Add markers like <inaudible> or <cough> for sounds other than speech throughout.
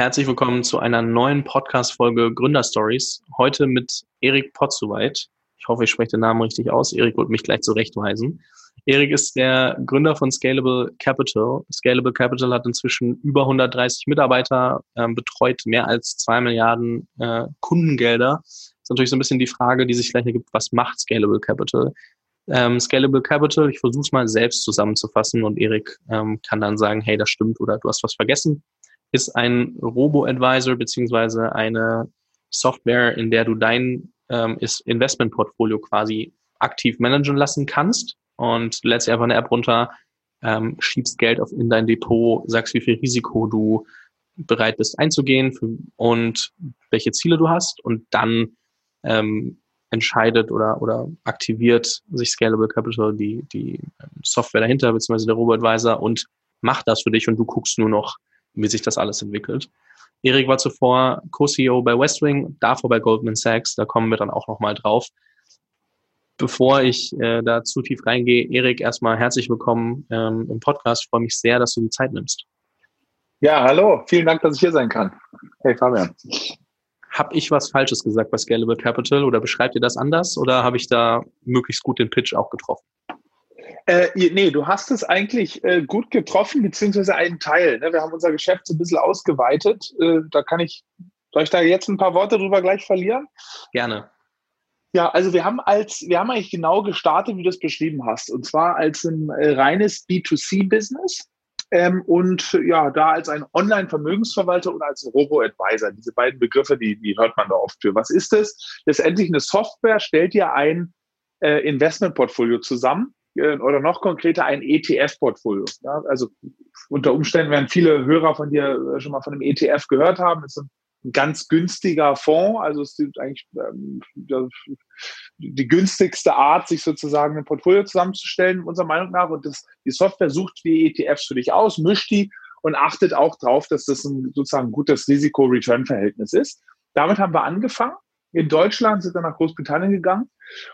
Herzlich willkommen zu einer neuen Podcast-Folge Gründerstories. Heute mit Erik Potzuweit. Ich hoffe, ich spreche den Namen richtig aus. Erik wird mich gleich zurechtweisen. Erik ist der Gründer von Scalable Capital. Scalable Capital hat inzwischen über 130 Mitarbeiter, äh, betreut mehr als zwei Milliarden äh, Kundengelder. Das ist natürlich so ein bisschen die Frage, die sich vielleicht ergibt, was macht Scalable Capital? Ähm, Scalable Capital, ich versuche es mal selbst zusammenzufassen und Erik ähm, kann dann sagen, hey, das stimmt oder du hast was vergessen ist ein Robo-Advisor beziehungsweise eine Software, in der du dein ähm, Investmentportfolio quasi aktiv managen lassen kannst und lädst einfach eine App runter, ähm, schiebst Geld auf in dein Depot, sagst, wie viel Risiko du bereit bist einzugehen für, und welche Ziele du hast und dann ähm, entscheidet oder, oder aktiviert sich Scalable Capital, die, die ähm, Software dahinter, beziehungsweise der Robo-Advisor und macht das für dich und du guckst nur noch wie sich das alles entwickelt. Erik war zuvor Co-CEO bei Westwing, davor bei Goldman Sachs, da kommen wir dann auch nochmal drauf. Bevor ich äh, da zu tief reingehe, Erik, erstmal herzlich willkommen ähm, im Podcast. Ich freue mich sehr, dass du die Zeit nimmst. Ja, hallo, vielen Dank, dass ich hier sein kann. Hey Fabian. Habe ich was Falsches gesagt bei Scalable Capital oder beschreibt ihr das anders oder habe ich da möglichst gut den Pitch auch getroffen? Äh, nee, du hast es eigentlich äh, gut getroffen, beziehungsweise einen Teil. Ne? Wir haben unser Geschäft so ein bisschen ausgeweitet. Äh, da kann ich, soll ich da jetzt ein paar Worte drüber gleich verlieren? Gerne. Ja, also wir haben als, wir haben eigentlich genau gestartet, wie du es beschrieben hast. Und zwar als ein äh, reines B2C-Business. Ähm, und ja, da als ein Online-Vermögensverwalter und als Robo-Advisor. Diese beiden Begriffe, die, die hört man da oft für. Was ist das? Letztendlich eine Software stellt dir ein äh, Investmentportfolio zusammen oder noch konkreter ein ETF-Portfolio. Ja, also unter Umständen werden viele Hörer von dir äh, schon mal von einem ETF gehört haben. Es ist ein ganz günstiger Fonds, also es ist eigentlich ähm, die günstigste Art, sich sozusagen ein Portfolio zusammenzustellen, unserer Meinung nach. Und das, die Software sucht die ETFs für dich aus, mischt die und achtet auch darauf, dass das ein sozusagen gutes Risiko-Return-Verhältnis ist. Damit haben wir angefangen in Deutschland, sind dann nach Großbritannien gegangen.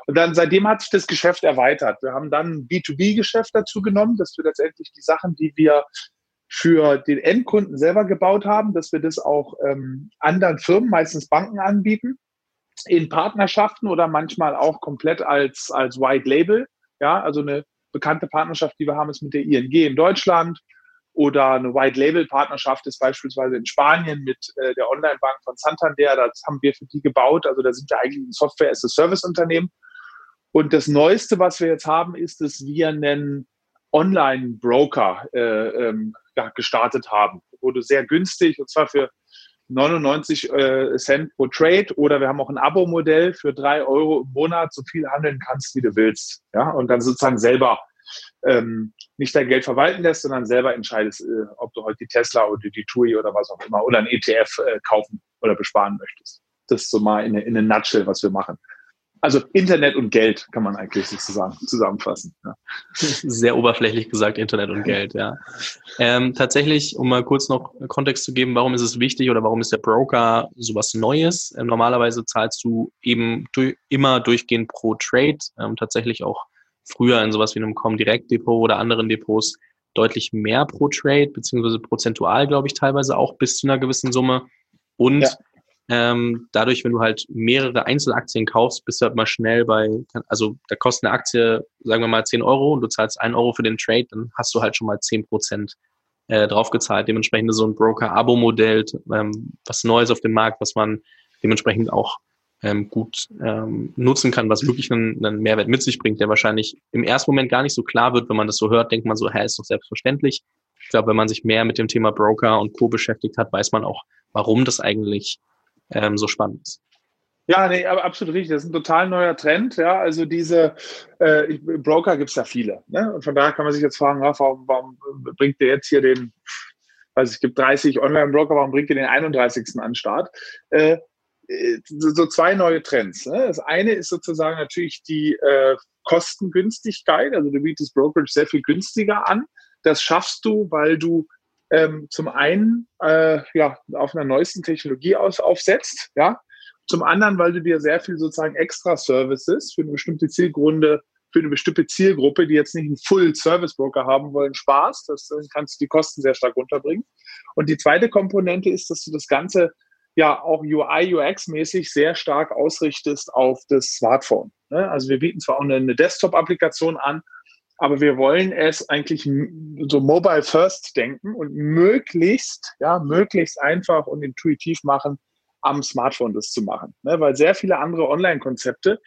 Und dann seitdem hat sich das Geschäft erweitert. Wir haben dann ein B2B-Geschäft dazu genommen, dass wir letztendlich die Sachen, die wir für den Endkunden selber gebaut haben, dass wir das auch ähm, anderen Firmen, meistens Banken anbieten, in Partnerschaften oder manchmal auch komplett als, als White Label. Ja, also eine bekannte Partnerschaft, die wir haben, ist mit der ING in Deutschland. Oder eine White-Label-Partnerschaft ist beispielsweise in Spanien mit äh, der Online-Bank von Santander. Das haben wir für die gebaut. Also da sind wir eigentlich ein Software-as-a-Service-Unternehmen. Und das Neueste, was wir jetzt haben, ist, dass wir einen Online-Broker äh, ähm, ja, gestartet haben. Wurde sehr günstig und zwar für 99 äh, Cent pro Trade oder wir haben auch ein Abo-Modell für drei Euro im Monat, so viel handeln kannst, wie du willst. Ja, und dann sozusagen selber ähm, nicht dein Geld verwalten lässt, sondern selber entscheidest, äh, ob du heute die Tesla oder die TUI oder was auch immer oder ein ETF äh, kaufen oder besparen möchtest. Das ist so mal in, in eine Nutshell, was wir machen. Also Internet und Geld kann man eigentlich sozusagen zusammenfassen. Ja. <laughs> Sehr oberflächlich gesagt, Internet und Geld, ja. Ähm, tatsächlich, um mal kurz noch Kontext zu geben, warum ist es wichtig oder warum ist der Broker sowas Neues? Ähm, normalerweise zahlst du eben durch, immer durchgehend pro Trade, ähm, tatsächlich auch früher in sowas wie einem Comdirect-Depot oder anderen Depots deutlich mehr pro Trade, beziehungsweise prozentual, glaube ich, teilweise auch bis zu einer gewissen Summe. Und ja. ähm, dadurch, wenn du halt mehrere Einzelaktien kaufst, bist du halt mal schnell bei, also da kostet eine Aktie, sagen wir mal, 10 Euro und du zahlst 1 Euro für den Trade, dann hast du halt schon mal 10 Prozent äh, draufgezahlt. Dementsprechend so ein Broker-Abo-Modell, ähm, was Neues auf dem Markt, was man dementsprechend auch ähm, gut ähm, nutzen kann, was wirklich einen, einen Mehrwert mit sich bringt, der wahrscheinlich im ersten Moment gar nicht so klar wird, wenn man das so hört, denkt man so, hä, ist doch selbstverständlich. Ich glaube, wenn man sich mehr mit dem Thema Broker und Co. beschäftigt hat, weiß man auch, warum das eigentlich ähm, so spannend ist. Ja, nee, aber absolut richtig. Das ist ein total neuer Trend. Ja, also diese äh, Broker gibt es ja viele. Ne? Und von daher kann man sich jetzt fragen, warum, warum bringt der jetzt hier den, also es gibt 30 Online-Broker, warum bringt ihr den 31. an den Start? Äh, so zwei neue Trends. Ne? Das eine ist sozusagen natürlich die äh, Kostengünstigkeit. Also du bietest Brokerage sehr viel günstiger an. Das schaffst du, weil du ähm, zum einen äh, ja, auf einer neuesten Technologie aus, aufsetzt, ja. Zum anderen, weil du dir sehr viel sozusagen extra Services für eine bestimmte Zielgrunde für eine bestimmte Zielgruppe, die jetzt nicht einen Full-Service-Broker haben wollen, Spaß. Das kannst du die Kosten sehr stark runterbringen. Und die zweite Komponente ist, dass du das Ganze ja auch UI, UX-mäßig sehr stark ausrichtest auf das Smartphone. Ne? Also wir bieten zwar auch eine, eine Desktop-Applikation an, aber wir wollen es eigentlich so mobile first denken und möglichst, ja, möglichst einfach und intuitiv machen, am Smartphone das zu machen. Ne? Weil sehr viele andere Online-Konzepte,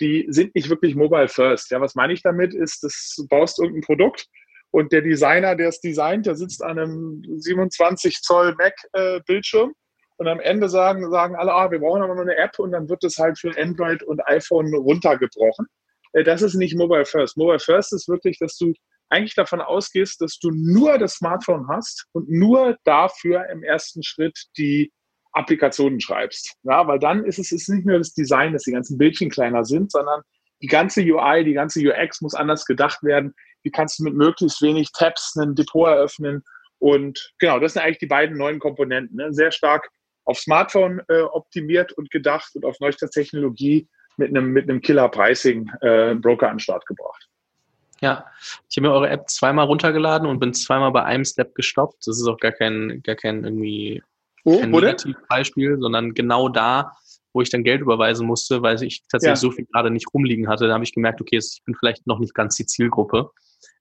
die sind nicht wirklich mobile first. Ja, was meine ich damit ist, dass du baust irgendein Produkt und der Designer, der es designt, der sitzt an einem 27 Zoll Mac-Bildschirm und am Ende sagen, sagen alle, ah, wir brauchen aber nur eine App und dann wird es halt für Android und iPhone runtergebrochen. Äh, das ist nicht Mobile First. Mobile First ist wirklich, dass du eigentlich davon ausgehst, dass du nur das Smartphone hast und nur dafür im ersten Schritt die Applikationen schreibst. Ja, weil dann ist es ist nicht nur das Design, dass die ganzen Bildchen kleiner sind, sondern die ganze UI, die ganze UX muss anders gedacht werden. Wie kannst du mit möglichst wenig Tabs ein Depot eröffnen? Und genau, das sind eigentlich die beiden neuen Komponenten. Ne? Sehr stark auf Smartphone äh, optimiert und gedacht und auf neueste Technologie mit einem, mit einem Killer-Pricing äh, Broker an den Start gebracht. Ja, ich habe mir eure App zweimal runtergeladen und bin zweimal bei einem Step gestoppt. Das ist auch gar kein, gar kein irgendwie oh, kein Negativbeispiel, sondern genau da, wo ich dann Geld überweisen musste, weil ich tatsächlich ja. so viel gerade nicht rumliegen hatte. Da habe ich gemerkt, okay, ich bin vielleicht noch nicht ganz die Zielgruppe.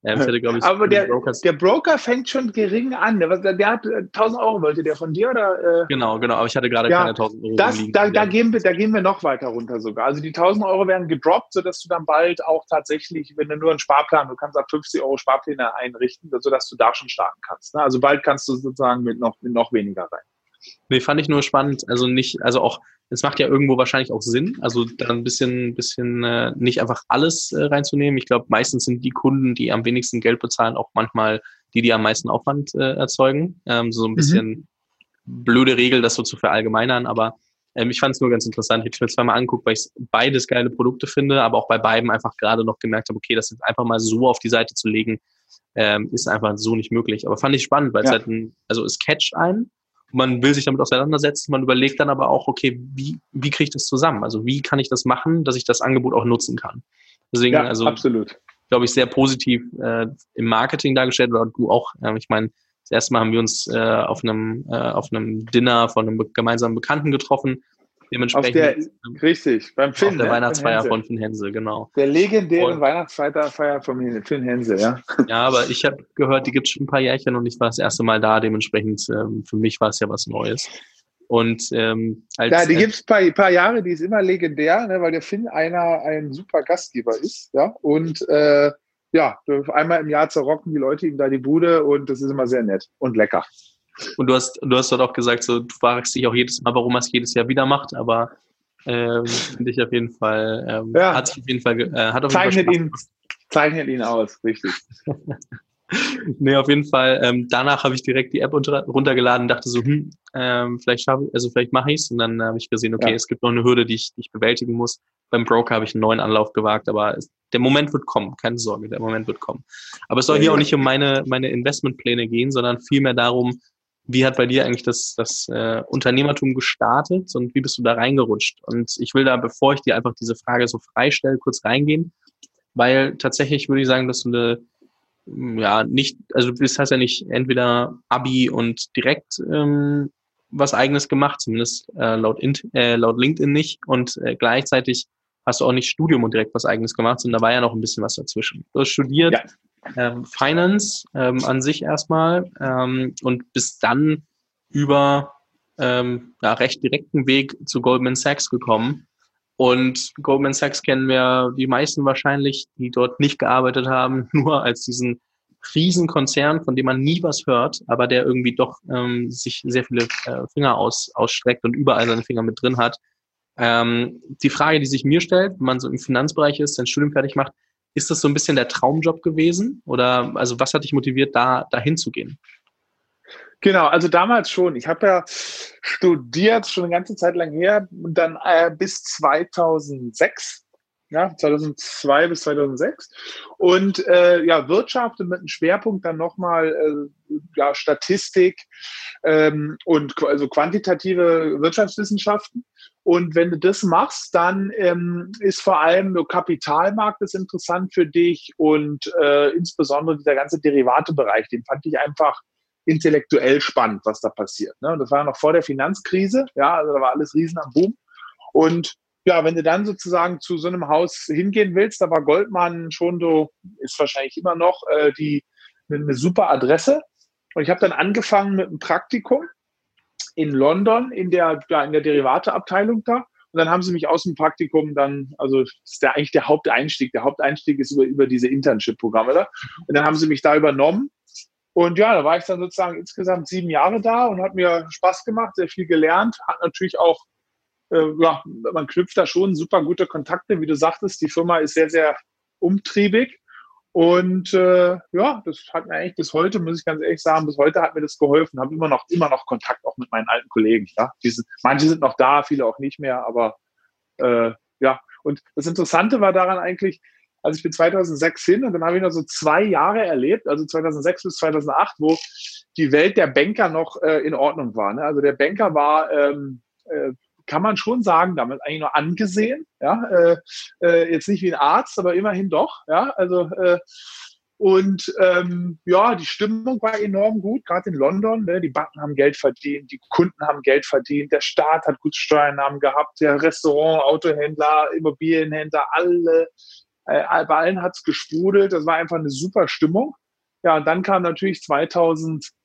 Ähm, hätte, ich, Aber der, der Broker fängt schon gering an. Der, der hat 1000 äh, Euro, wollte der von dir? oder? Äh? Genau, genau. Aber ich hatte gerade ja, keine 1000 Euro. Das, da, da, gehen wir, da gehen wir noch weiter runter sogar. Also die 1000 Euro werden gedroppt, sodass du dann bald auch tatsächlich, wenn du nur einen Sparplan, du kannst ab 50 Euro Sparpläne einrichten, sodass du da schon starten kannst. Ne? Also bald kannst du sozusagen mit noch, mit noch weniger rein. Nee, fand ich nur spannend. Also nicht, also auch, es macht ja irgendwo wahrscheinlich auch Sinn, also da ein bisschen, bisschen äh, nicht einfach alles äh, reinzunehmen. Ich glaube, meistens sind die Kunden, die am wenigsten Geld bezahlen, auch manchmal die, die am meisten Aufwand äh, erzeugen. Ähm, so ein mhm. bisschen mhm. blöde Regel, das so zu verallgemeinern, aber ähm, ich fand es nur ganz interessant. Ich habe mir zweimal angeguckt, weil ich beides geile Produkte finde, aber auch bei beiden einfach gerade noch gemerkt habe, okay, das jetzt einfach mal so auf die Seite zu legen, ähm, ist einfach so nicht möglich. Aber fand ich spannend, weil ja. es halt ein, also es catcht einen man will sich damit auseinandersetzen, man überlegt dann aber auch, okay, wie, wie kriege ich das zusammen? Also wie kann ich das machen, dass ich das Angebot auch nutzen kann? Deswegen, ja, also, absolut. glaube ich, sehr positiv äh, im Marketing dargestellt oder du auch. Äh, ich meine, das erste Mal haben wir uns äh, auf einem äh, auf einem Dinner von einem gemeinsamen Bekannten getroffen Dementsprechend. Der, richtig, beim Finn. Auf der ne? Weihnachtsfeier von Finn Hensel, genau. Der legendären Weihnachtsfeier von Finn Hensel, ja. Ja, aber ich habe gehört, die gibt es schon ein paar Jährchen und ich war das erste Mal da. Dementsprechend, ähm, für mich war es ja was Neues. Und ähm, als, ja, die gibt es ein paar, paar, Jahre, die ist immer legendär, ne, weil der Finn einer ein super Gastgeber ist, ja. Und äh, ja, einmal im Jahr zerrocken die Leute ihm da die Bude und das ist immer sehr nett und lecker. Und du hast, du hast dort auch gesagt, so, du fragst dich auch jedes Mal, warum er es jedes Jahr wieder macht, aber ähm, finde ich auf jeden Fall, ähm, ja. hat sich auf jeden Fall, äh, hat auf zeichnet jeden Fall ihn, zeichnet ihn aus, richtig. <laughs> nee, auf jeden Fall. Ähm, danach habe ich direkt die App unter, runtergeladen und dachte so, hm, ähm, vielleicht schaffe also vielleicht mache ich es. Und dann habe ich gesehen, okay, ja. es gibt noch eine Hürde, die ich, die ich bewältigen muss. Beim Broker habe ich einen neuen Anlauf gewagt, aber es, der Moment wird kommen, keine Sorge, der Moment wird kommen. Aber es soll hier auch nicht um meine, meine Investmentpläne gehen, sondern vielmehr darum, wie hat bei dir eigentlich das, das äh, Unternehmertum gestartet und wie bist du da reingerutscht? Und ich will da, bevor ich dir einfach diese Frage so freistelle, kurz reingehen, weil tatsächlich würde ich sagen, dass du eine, ja, nicht, also du hast ja nicht entweder Abi und direkt ähm, was eigenes gemacht, zumindest äh, laut, äh, laut LinkedIn nicht und äh, gleichzeitig hast du auch nicht Studium und direkt was eigenes gemacht, sondern da war ja noch ein bisschen was dazwischen. Du hast studiert, ja ähm, Finance ähm, an sich erstmal ähm, und bis dann über ähm, ja, recht direkten Weg zu Goldman Sachs gekommen. Und Goldman Sachs kennen wir die meisten wahrscheinlich, die dort nicht gearbeitet haben, <laughs> nur als diesen Riesenkonzern, von dem man nie was hört, aber der irgendwie doch ähm, sich sehr viele äh, Finger aus, ausstreckt und überall seine Finger mit drin hat. Ähm, die Frage, die sich mir stellt, wenn man so im Finanzbereich ist, sein Studium fertig macht, ist das so ein bisschen der Traumjob gewesen? Oder also was hat dich motiviert, da dahin zu gehen? Genau, also damals schon. Ich habe ja studiert, schon eine ganze Zeit lang her, und dann äh, bis 2006 ja, 2002 bis 2006. Und äh, ja, Wirtschaft und mit einem Schwerpunkt dann nochmal äh, ja, Statistik ähm, und also quantitative Wirtschaftswissenschaften. Und wenn du das machst, dann ähm, ist vor allem der Kapitalmarkt ist interessant für dich und äh, insbesondere dieser ganze Derivatebereich, den fand ich einfach intellektuell spannend, was da passiert. Ne? Das war noch vor der Finanzkrise, ja, also da war alles riesen am Boom. Und ja, wenn du dann sozusagen zu so einem Haus hingehen willst, da war Goldman schon so, ist wahrscheinlich immer noch äh, die eine super Adresse. Und ich habe dann angefangen mit einem Praktikum in London in der, ja, in der Derivateabteilung da. Und dann haben sie mich aus dem Praktikum dann, also ist der, eigentlich der Haupteinstieg. Der Haupteinstieg ist über, über diese Internship-Programme da. Und dann haben sie mich da übernommen. Und ja, da war ich dann sozusagen insgesamt sieben Jahre da und hat mir Spaß gemacht, sehr viel gelernt, hat natürlich auch, äh, ja, man knüpft da schon super gute Kontakte, wie du sagtest. Die Firma ist sehr, sehr umtriebig. Und äh, ja, das hat mir eigentlich bis heute, muss ich ganz ehrlich sagen, bis heute hat mir das geholfen. Habe immer noch, immer noch Kontakt auch mit meinen alten Kollegen. Ja? Diese, manche sind noch da, viele auch nicht mehr, aber äh, ja. Und das Interessante war daran eigentlich, also ich bin 2006 hin und dann habe ich noch so zwei Jahre erlebt, also 2006 bis 2008, wo die Welt der Banker noch äh, in Ordnung war. Ne? Also der Banker war ähm, äh, kann man schon sagen, damals eigentlich nur angesehen. Ja, äh, äh, jetzt nicht wie ein Arzt, aber immerhin doch. Ja, also äh, und ähm, ja, die Stimmung war enorm gut, gerade in London. Ne? Die Banken haben Geld verdient, die Kunden haben Geld verdient, der Staat hat gute Steuernahmen gehabt, der Restaurant, Autohändler, Immobilienhändler, alle, äh, bei allen hat's gesprudelt. Das war einfach eine super Stimmung. Ja, und dann kam natürlich 2000 2008,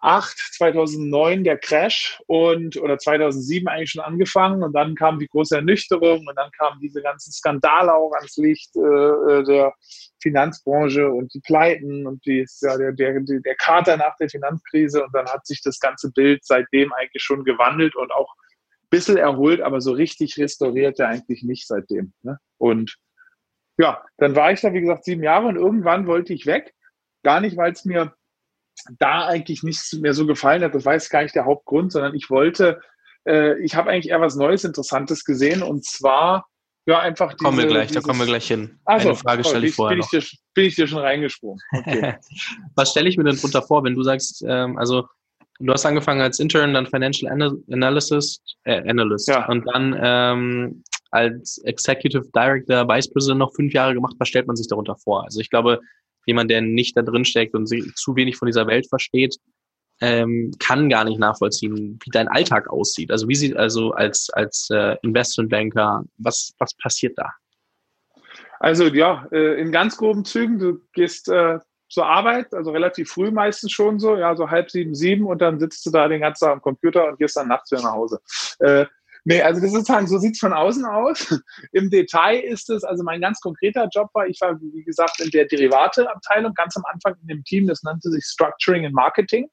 2009 der Crash und oder 2007 eigentlich schon angefangen und dann kam die große Ernüchterung und dann kamen diese ganzen Skandale auch ans Licht äh, äh der Finanzbranche und die Pleiten und die, ja, der, der, der Kater nach der Finanzkrise und dann hat sich das ganze Bild seitdem eigentlich schon gewandelt und auch ein bisschen erholt, aber so richtig restauriert er eigentlich nicht seitdem. Ne? Und ja, dann war ich da, wie gesagt, sieben Jahre und irgendwann wollte ich weg. Gar nicht, weil es mir da eigentlich nichts mehr so gefallen hat. Das war jetzt gar nicht der Hauptgrund, sondern ich wollte, äh, ich habe eigentlich eher was Neues, Interessantes gesehen und zwar ja einfach diese, kommen wir gleich, dieses, da kommen wir gleich hin. Also, Eine Frage stelle ich vorher bin ich, dir, bin ich dir schon reingesprungen. Okay. <laughs> was stelle ich mir denn drunter vor, wenn du sagst, ähm, also du hast angefangen als Intern, dann Financial Analysis, äh, Analyst ja. und dann ähm, als Executive Director, Vice President noch fünf Jahre gemacht. Was stellt man sich darunter vor? Also ich glaube, jemand, der nicht da drin steckt und zu wenig von dieser Welt versteht, ähm, kann gar nicht nachvollziehen, wie dein Alltag aussieht. Also wie sieht also als als äh, Investmentbanker, was was passiert da? Also ja, äh, in ganz groben Zügen, du gehst äh, zur Arbeit, also relativ früh meistens schon so, ja, so halb sieben, sieben und dann sitzt du da den ganzen Tag am Computer und gehst dann nachts wieder nach Hause. Nee, also das ist sozusagen, so sieht's von außen aus. Im Detail ist es, also mein ganz konkreter Job war, ich war, wie gesagt, in der Derivateabteilung ganz am Anfang in dem Team, das nannte sich Structuring and Marketing.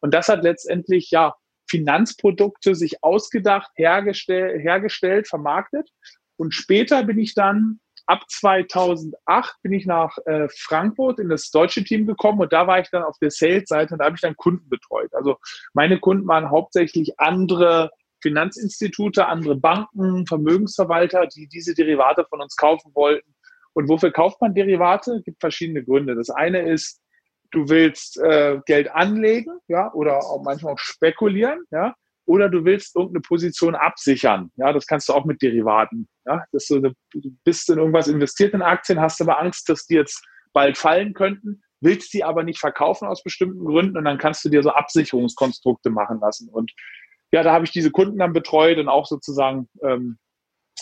Und das hat letztendlich, ja, Finanzprodukte sich ausgedacht, hergestellt, hergestellt, vermarktet. Und später bin ich dann ab 2008 bin ich nach äh, Frankfurt in das deutsche Team gekommen und da war ich dann auf der Sales-Seite und da habe ich dann Kunden betreut. Also meine Kunden waren hauptsächlich andere Finanzinstitute, andere Banken, Vermögensverwalter, die diese Derivate von uns kaufen wollten. Und wofür kauft man Derivate? Es gibt verschiedene Gründe. Das eine ist, du willst äh, Geld anlegen, ja, oder auch manchmal auch spekulieren, ja, oder du willst irgendeine Position absichern. Ja, das kannst du auch mit Derivaten. Ja, dass du, du bist in irgendwas investiert in Aktien, hast aber Angst, dass die jetzt bald fallen könnten, willst die aber nicht verkaufen aus bestimmten Gründen und dann kannst du dir so Absicherungskonstrukte machen lassen. Und ja, da habe ich diese Kunden dann betreut und auch sozusagen ähm,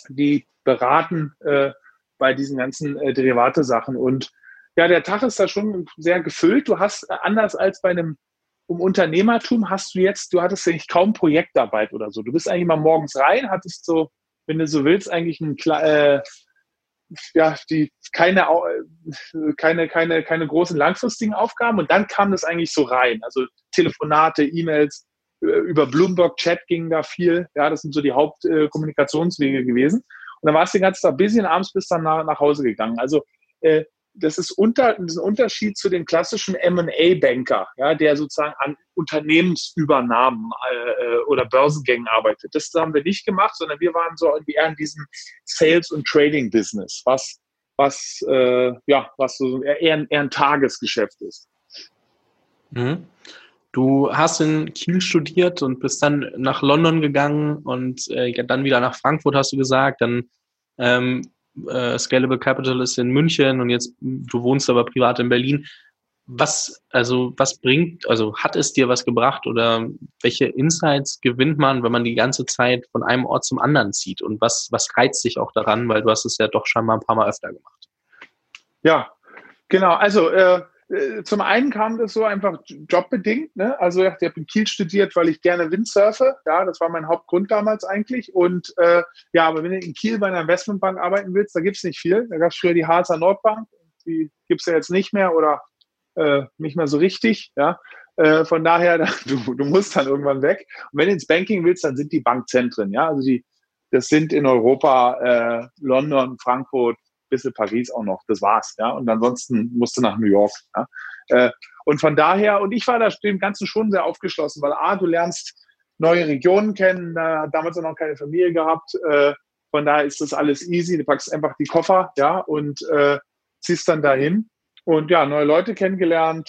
die beraten äh, bei diesen ganzen äh, Derivate-Sachen. Und ja, der Tag ist da schon sehr gefüllt. Du hast äh, anders als bei einem um Unternehmertum hast du jetzt, du hattest eigentlich kaum Projektarbeit oder so. Du bist eigentlich mal morgens rein, hattest so, wenn du so willst, eigentlich ein äh, ja, die keine, äh, keine, keine, keine großen langfristigen Aufgaben und dann kam das eigentlich so rein. Also Telefonate, E-Mails, über Bloomberg Chat ging da viel. Ja, das sind so die Hauptkommunikationswege äh, gewesen. Und dann war es den ganzen Tag busy und abends bist dann nach, nach Hause gegangen. Also äh, das ist, unter, das ist ein Unterschied zu dem klassischen M&A-Banker, ja, der sozusagen an Unternehmensübernahmen äh, oder Börsengängen arbeitet. Das haben wir nicht gemacht, sondern wir waren so eher in diesem Sales- und Trading-Business, was, was, äh, ja, was so eher, eher ein Tagesgeschäft ist. Mhm. Du hast in Kiel studiert und bist dann nach London gegangen und äh, dann wieder nach Frankfurt, hast du gesagt. Dann ähm, äh, Scalable Capital ist in München und jetzt du wohnst aber privat in Berlin. Was, also, was bringt, also hat es dir was gebracht oder welche Insights gewinnt man, wenn man die ganze Zeit von einem Ort zum anderen zieht? Und was, was reizt dich auch daran, weil du hast es ja doch schon mal ein paar Mal öfter gemacht? Ja, genau. Also äh zum einen kam das so einfach jobbedingt. Ne? Also ich habe in Kiel studiert, weil ich gerne Windsurfe. Ja, das war mein Hauptgrund damals eigentlich. Und äh, ja, aber wenn du in Kiel bei einer Investmentbank arbeiten willst, da gibt es nicht viel. Da gab es früher die Harzer Nordbank. Die gibt es ja jetzt nicht mehr oder äh, nicht mehr so richtig. Ja? Äh, von daher, <laughs> du, du musst dann irgendwann weg. Und wenn du ins Banking willst, dann sind die Bankzentren. Ja? Also die, das sind in Europa äh, London, Frankfurt, bisschen Paris auch noch. Das war's. Ja? Und ansonsten musst du nach New York. Ja? Äh, und von daher, und ich war da dem Ganzen schon sehr aufgeschlossen, weil A, du lernst neue Regionen kennen, da damals noch keine Familie gehabt. Äh, von daher ist das alles easy. Du packst einfach die Koffer, ja, und äh, ziehst dann dahin und ja, neue Leute kennengelernt,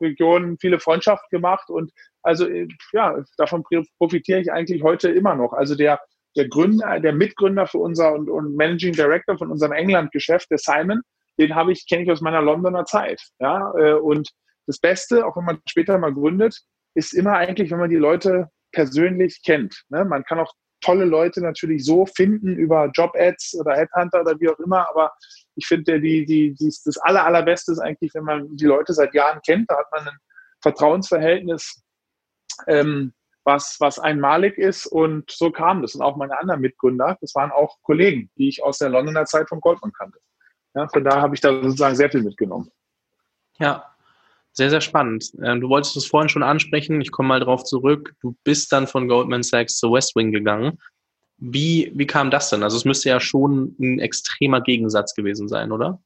Regionen, viele Freundschaften gemacht und also äh, ja, davon profitiere ich eigentlich heute immer noch. Also der, der Gründer, der Mitgründer für unser und, und Managing Director von unserem England-Geschäft, der Simon, den habe ich, kenne ich aus meiner Londoner Zeit. Ja, äh, und das Beste, auch wenn man später mal gründet, ist immer eigentlich, wenn man die Leute persönlich kennt. Ne? Man kann auch tolle Leute natürlich so finden über Job-Ads oder Headhunter oder wie auch immer, aber ich finde, die, die, die, das aller, allerbeste ist eigentlich, wenn man die Leute seit Jahren kennt, da hat man ein Vertrauensverhältnis, ähm, was, was einmalig ist und so kam das. Und auch meine anderen Mitgründer, das waren auch Kollegen, die ich aus der Londoner Zeit von Goldman kannte. Ja, von daher habe ich da sozusagen sehr viel mitgenommen. Ja, sehr, sehr spannend. Ähm, du wolltest es vorhin schon ansprechen, ich komme mal drauf zurück. Du bist dann von Goldman Sachs zu West Wing gegangen. Wie, wie kam das denn? Also es müsste ja schon ein extremer Gegensatz gewesen sein, oder?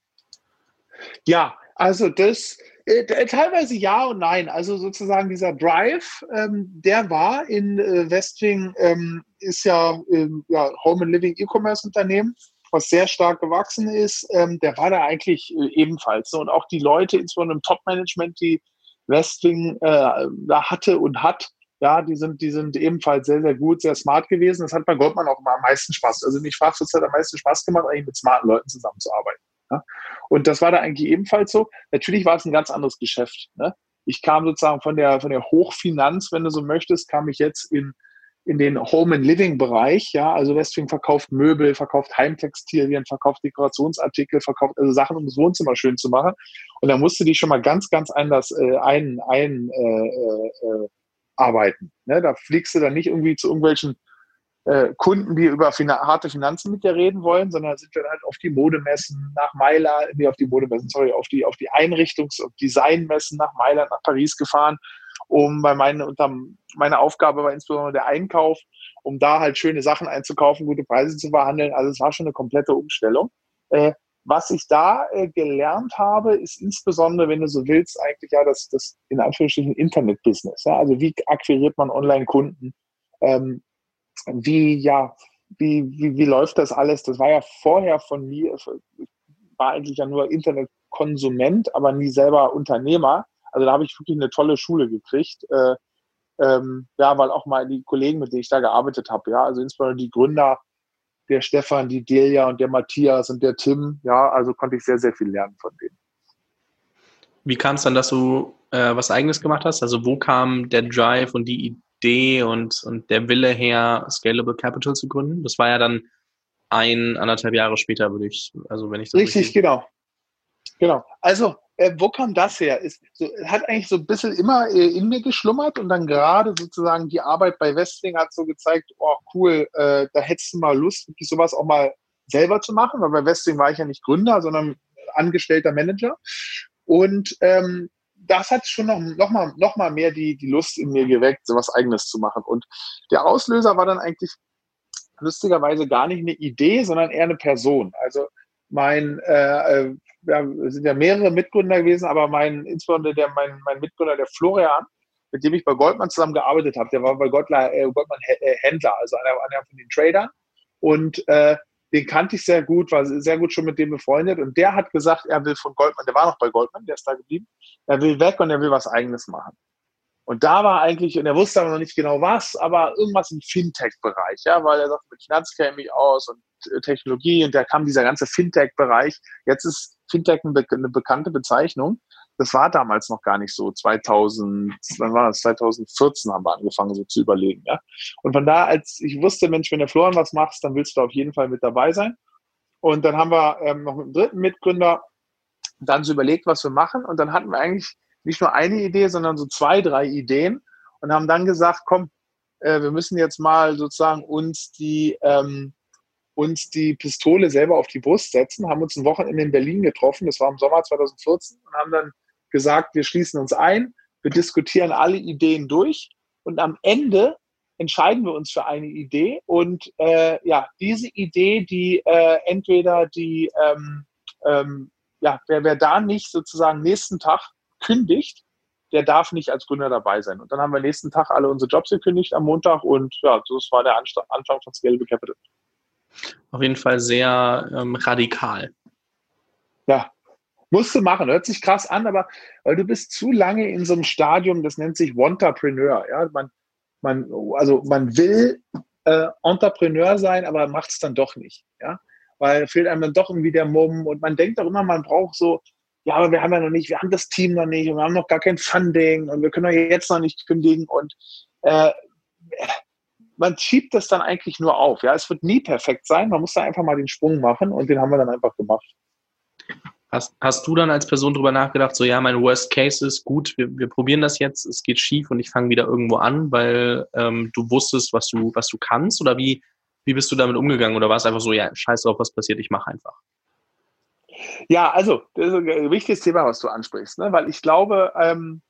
Ja, also das teilweise ja und nein. Also sozusagen dieser Drive, ähm, der war in äh, Westwing, ähm, ist ja, ähm, ja Home and Living E-Commerce Unternehmen, was sehr stark gewachsen ist. Ähm, der war da eigentlich äh, ebenfalls. Und auch die Leute, insbesondere im Top-Management, die Westwing äh, da hatte und hat, ja, die sind, die sind ebenfalls sehr, sehr gut, sehr smart gewesen. Das hat bei Goldman auch immer am meisten Spaß. Also nicht fragst, es hat am meisten Spaß gemacht, eigentlich mit smarten Leuten zusammenzuarbeiten. Ja? Und das war da eigentlich ebenfalls so. Natürlich war es ein ganz anderes Geschäft. Ne? Ich kam sozusagen von der, von der Hochfinanz, wenn du so möchtest, kam ich jetzt in, in den Home and Living Bereich, ja, also Westwing verkauft Möbel, verkauft Heimtextilien, verkauft Dekorationsartikel, verkauft also Sachen, um das Wohnzimmer schön zu machen. Und da musste die schon mal ganz, ganz anders äh, ein, ein äh, äh, arbeiten. Ne? Da fliegst du dann nicht irgendwie zu irgendwelchen äh, Kunden, die über fina harte Finanzen mit dir reden wollen, sondern sind wir halt auf die Modemessen nach Mailand, nee, auf die Modemessen, sorry, auf die, auf die Einrichtungs- und Designmessen nach Mailand, nach Paris gefahren, um bei meinen, unter meine Aufgabe war insbesondere der Einkauf, um da halt schöne Sachen einzukaufen, gute Preise zu verhandeln. Also es war schon eine komplette Umstellung. Äh, was ich da äh, gelernt habe, ist insbesondere, wenn du so willst, eigentlich ja das, das in Anführungsstrichen Internet-Business. Ja? Also wie akquiriert man Online-Kunden? Ähm, wie, ja, wie, wie, wie läuft das alles? Das war ja vorher von mir, war eigentlich ja nur Internetkonsument, aber nie selber Unternehmer. Also da habe ich wirklich eine tolle Schule gekriegt. Äh, ähm, ja, weil auch mal die Kollegen, mit denen ich da gearbeitet habe, ja, also insbesondere die Gründer, der Stefan, die Delia und der Matthias und der Tim. Ja, also konnte ich sehr, sehr viel lernen von denen. Wie kam es dann, dass du äh, was Eigenes gemacht hast? Also wo kam der Drive und die Idee und, und der Wille her, Scalable Capital zu gründen? Das war ja dann ein, anderthalb Jahre später, würde ich, also wenn ich das richtig, richtig genau. Genau. Also, äh, wo kam das her? Ist, so, hat eigentlich so ein bisschen immer äh, in mir geschlummert und dann gerade sozusagen die Arbeit bei Westling hat so gezeigt, oh cool, äh, da hättest du mal Lust, wirklich sowas auch mal selber zu machen, weil bei Westling war ich ja nicht Gründer, sondern angestellter Manager. Und ähm, das hat schon noch, noch, mal, noch mal mehr die, die Lust in mir geweckt, sowas Eigenes zu machen. Und der Auslöser war dann eigentlich lustigerweise gar nicht eine Idee, sondern eher eine Person. Also mein äh, äh ja, sind ja mehrere Mitgründer gewesen, aber mein, insbesondere der, mein, mein Mitgründer, der Florian, mit dem ich bei Goldman zusammen gearbeitet habe, der war bei Goldler, äh, Goldman äh, Händler, also einer, einer von den Tradern. Und äh, den kannte ich sehr gut, war sehr gut schon mit dem befreundet. Und der hat gesagt, er will von Goldman, der war noch bei Goldman, der ist da geblieben, er will weg und er will was Eigenes machen. Und da war eigentlich, und er wusste aber noch nicht genau was, aber irgendwas im Fintech-Bereich, ja, weil er sagt, mit Finanz kenne ich aus und äh, Technologie und da kam dieser ganze Fintech-Bereich. Jetzt ist Fintech eine, bekannte Bezeichnung. Das war damals noch gar nicht so. 2000, wann war das? 2014 haben wir angefangen, so zu überlegen, ja. Und von da, als ich wusste, Mensch, wenn der Florian was machst, dann willst du auf jeden Fall mit dabei sein. Und dann haben wir ähm, noch mit dem dritten Mitgründer dann so überlegt, was wir machen. Und dann hatten wir eigentlich nicht nur eine Idee, sondern so zwei, drei Ideen und haben dann gesagt, komm, äh, wir müssen jetzt mal sozusagen uns die, ähm, uns die Pistole selber auf die Brust setzen, haben uns ein Wochenende in Berlin getroffen, das war im Sommer 2014 und haben dann gesagt, wir schließen uns ein, wir diskutieren alle Ideen durch und am Ende entscheiden wir uns für eine Idee und äh, ja, diese Idee, die äh, entweder die, ähm, ähm, ja, wer, wer da nicht sozusagen nächsten Tag kündigt, der darf nicht als Gründer dabei sein. Und dann haben wir nächsten Tag alle unsere Jobs gekündigt am Montag und ja, das war der Anfang von Scalable Capital. Auf jeden Fall sehr ähm, radikal. Ja, musst du machen. Hört sich krass an, aber weil du bist zu lange in so einem Stadium, das nennt sich Wantrepreneur. Ja, man, man, also man will äh, Entrepreneur sein, aber macht es dann doch nicht. Ja, weil fehlt einem dann doch irgendwie der Mumm und man denkt auch immer, man braucht so ja, aber wir haben ja noch nicht, wir haben das Team noch nicht und wir haben noch gar kein Funding und wir können ja jetzt noch nicht kündigen und äh, man schiebt das dann eigentlich nur auf. Ja, es wird nie perfekt sein. Man muss da einfach mal den Sprung machen und den haben wir dann einfach gemacht. Hast, hast du dann als Person darüber nachgedacht, so ja, mein Worst Case ist gut, wir, wir probieren das jetzt, es geht schief und ich fange wieder irgendwo an, weil ähm, du wusstest, was du, was du kannst? Oder wie, wie bist du damit umgegangen? Oder war es einfach so, ja, scheiß drauf, was passiert, ich mache einfach? Ja, also, das ist ein wichtiges Thema, was du ansprichst, ne? weil ich glaube, ähm,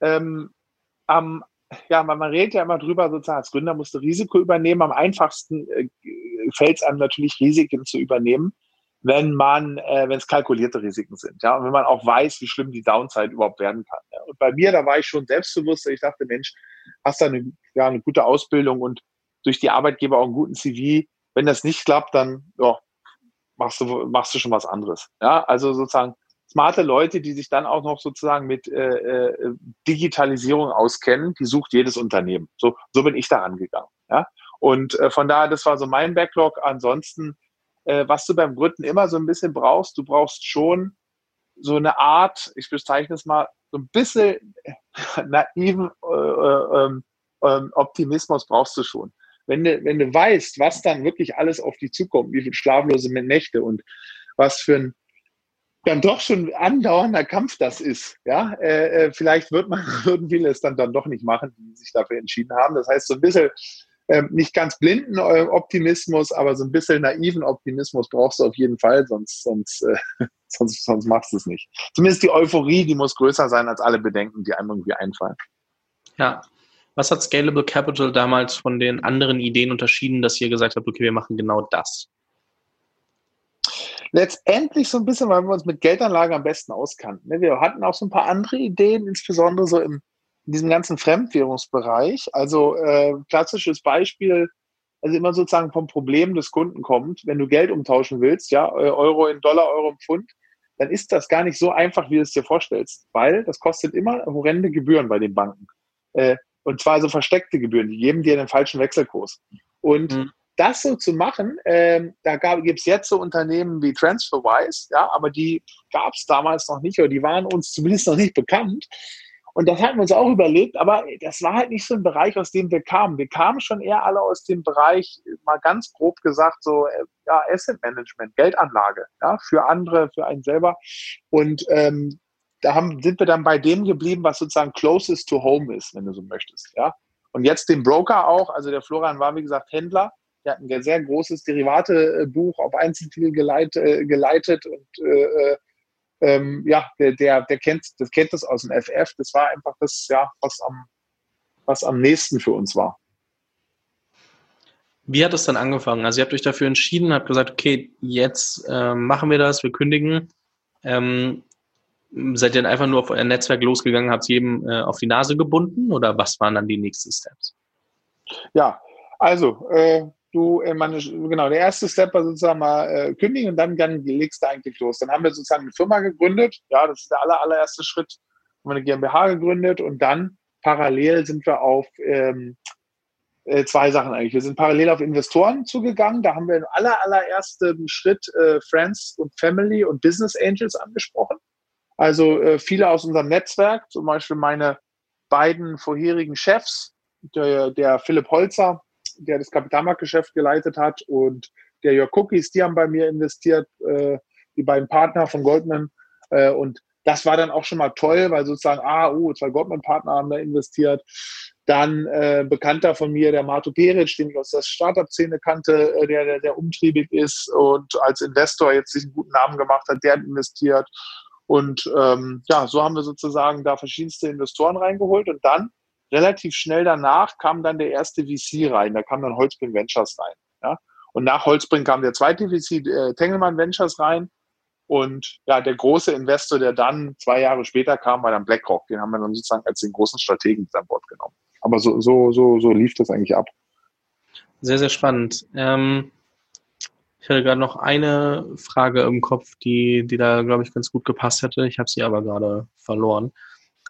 ähm, am, ja, man, man redet ja immer drüber, sozusagen als Gründer musst du Risiko übernehmen. Am einfachsten äh, fällt es einem natürlich, Risiken zu übernehmen, wenn man, äh, wenn es kalkulierte Risiken sind, ja, und wenn man auch weiß, wie schlimm die Downside überhaupt werden kann. Ja? Und bei mir, da war ich schon selbstbewusst, ich dachte, Mensch, hast du eine, ja, eine gute Ausbildung und durch die Arbeitgeber auch einen guten CV. Wenn das nicht klappt, dann ja, machst du, machst du schon was anderes. Ja, also sozusagen smarte Leute, die sich dann auch noch sozusagen mit äh, äh, Digitalisierung auskennen, die sucht jedes Unternehmen. So, so bin ich da angegangen. Ja? Und äh, von daher, das war so mein Backlog. Ansonsten, äh, was du beim Gründen immer so ein bisschen brauchst, du brauchst schon so eine Art, ich bezeichne es mal, so ein bisschen <laughs> naiven äh, äh, ähm, ähm, Optimismus brauchst du schon wenn du, wenn du weißt, was dann wirklich alles auf dich zukommt, wie viel schlaflose Nächte und was für ein dann doch schon andauernder Kampf das ist. Ja, äh, äh vielleicht wird man, <laughs> würden viele es dann, dann doch nicht machen, die sich dafür entschieden haben. Das heißt, so ein bisschen äh, nicht ganz blinden äh, Optimismus, aber so ein bisschen naiven Optimismus brauchst du auf jeden Fall, sonst, sonst, äh, <laughs> sonst, sonst machst du es nicht. Zumindest die Euphorie, die muss größer sein als alle Bedenken, die einem irgendwie einfallen. Ja, was hat Scalable Capital damals von den anderen Ideen unterschieden, dass ihr gesagt habt, okay, wir machen genau das? Letztendlich so ein bisschen, weil wir uns mit Geldanlage am besten auskannten. Ne? Wir hatten auch so ein paar andere Ideen, insbesondere so im, in diesem ganzen Fremdwährungsbereich. Also äh, klassisches Beispiel, also immer sozusagen vom Problem des Kunden kommt, wenn du Geld umtauschen willst, ja, Euro in Dollar, Euro in Pfund, dann ist das gar nicht so einfach, wie du es dir vorstellst, weil das kostet immer horrende Gebühren bei den Banken. Äh, und zwar so versteckte Gebühren, die geben dir den falschen Wechselkurs. Und mhm. das so zu machen, ähm, da gibt es jetzt so Unternehmen wie TransferWise, ja, aber die gab es damals noch nicht oder die waren uns zumindest noch nicht bekannt. Und das hatten wir uns auch überlegt, aber das war halt nicht so ein Bereich, aus dem wir kamen. Wir kamen schon eher alle aus dem Bereich, mal ganz grob gesagt, so äh, ja, Asset Management, Geldanlage, ja, für andere, für einen selber. Und ähm, da haben, sind wir dann bei dem geblieben, was sozusagen closest to home ist, wenn du so möchtest. Ja? Und jetzt den Broker auch, also der Florian war, wie gesagt, Händler. Der hat ein sehr großes Derivatebuch auf Einzeltitel geleit, äh, geleitet und äh, äh, ähm, ja, der, der, der kennt, das kennt das aus dem FF. Das war einfach das, ja, was am, was am nächsten für uns war. Wie hat es dann angefangen? Also ihr habt euch dafür entschieden, habt gesagt, okay, jetzt äh, machen wir das, wir kündigen. Ähm, Seid ihr dann einfach nur auf euer Netzwerk losgegangen, habt jedem äh, auf die Nase gebunden oder was waren dann die nächsten Steps? Ja, also äh, du, äh, meine, genau, der erste Step war sozusagen mal äh, kündigen und dann, dann legst du eigentlich los. Dann haben wir sozusagen eine Firma gegründet. Ja, das ist der aller, allererste Schritt. Haben wir eine GmbH gegründet und dann parallel sind wir auf ähm, äh, zwei Sachen eigentlich. Wir sind parallel auf Investoren zugegangen. Da haben wir im aller, allerersten Schritt äh, Friends und Family und Business Angels angesprochen. Also äh, viele aus unserem Netzwerk, zum Beispiel meine beiden vorherigen Chefs, der, der Philipp Holzer, der das Kapitalmarktgeschäft geleitet hat, und der Jörg Cookies, die haben bei mir investiert, äh, die beiden Partner von Goldman. Äh, und das war dann auch schon mal toll, weil sozusagen, ah, oh, zwei Goldman-Partner haben da investiert. Dann äh, Bekannter von mir, der Marto Peric, den ich aus der Startup-Szene kannte, äh, der, der, der umtriebig ist und als Investor jetzt sich einen guten Namen gemacht hat, der hat investiert. Und ähm, ja, so haben wir sozusagen da verschiedenste Investoren reingeholt und dann relativ schnell danach kam dann der erste VC rein, da kam dann Holzbring Ventures rein. Ja? Und nach Holzbring kam der zweite VC, äh, Tengelmann Ventures rein. Und ja, der große Investor, der dann zwei Jahre später kam, war dann BlackRock. Den haben wir dann sozusagen als den großen Strategen an Bord genommen. Aber so, so, so, so lief das eigentlich ab. Sehr, sehr spannend. Ähm, ich hatte gerade noch eine Frage im Kopf, die, die da, glaube ich, ganz gut gepasst hätte. Ich habe sie aber gerade verloren.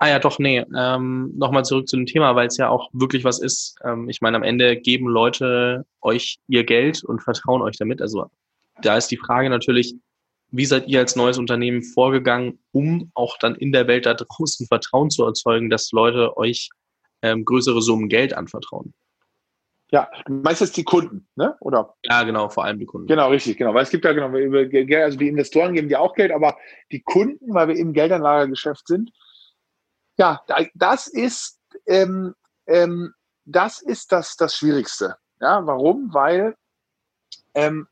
Ah ja, doch, nee. Ähm, Nochmal zurück zu dem Thema, weil es ja auch wirklich was ist. Ähm, ich meine, am Ende geben Leute euch ihr Geld und vertrauen euch damit. Also da ist die Frage natürlich, wie seid ihr als neues Unternehmen vorgegangen, um auch dann in der Welt da draußen Vertrauen zu erzeugen, dass Leute euch ähm, größere Summen Geld anvertrauen. Ja, meistens die Kunden, ne? Oder? Ja, genau, vor allem die Kunden. Genau, richtig, genau. Weil es gibt ja genau, also die Investoren geben dir auch Geld, aber die Kunden, weil wir im Geldanlagegeschäft sind, ja, das ist, ähm, ähm, das ist das, das Schwierigste. Ja, warum? Weil ähm,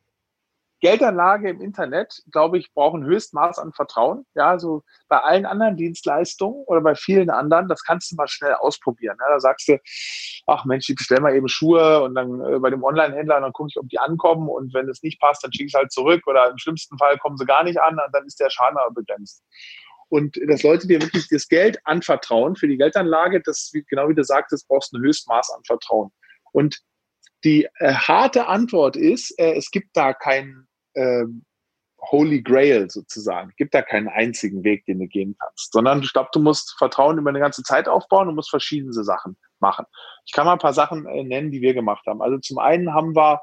Geldanlage im Internet, glaube ich, braucht ein Höchstmaß an Vertrauen. Ja, so bei allen anderen Dienstleistungen oder bei vielen anderen, das kannst du mal schnell ausprobieren. Ja, da sagst du, ach Mensch, ich bestelle mal eben Schuhe und dann äh, bei dem Online-Händler, dann gucke ich, ob die ankommen und wenn es nicht passt, dann schicke ich es halt zurück oder im schlimmsten Fall kommen sie gar nicht an und dann ist der Schaden aber begrenzt. Und dass Leute dir wirklich das Geld anvertrauen für die Geldanlage, das, genau wie du sagtest, brauchst du ein Höchstmaß an Vertrauen. Und die äh, harte Antwort ist, äh, es gibt da keinen äh, Holy Grail sozusagen. Es gibt da keinen einzigen Weg, den du gehen kannst, sondern ich glaube, du musst Vertrauen über eine ganze Zeit aufbauen und musst verschiedene Sachen machen. Ich kann mal ein paar Sachen äh, nennen, die wir gemacht haben. Also zum einen haben wir,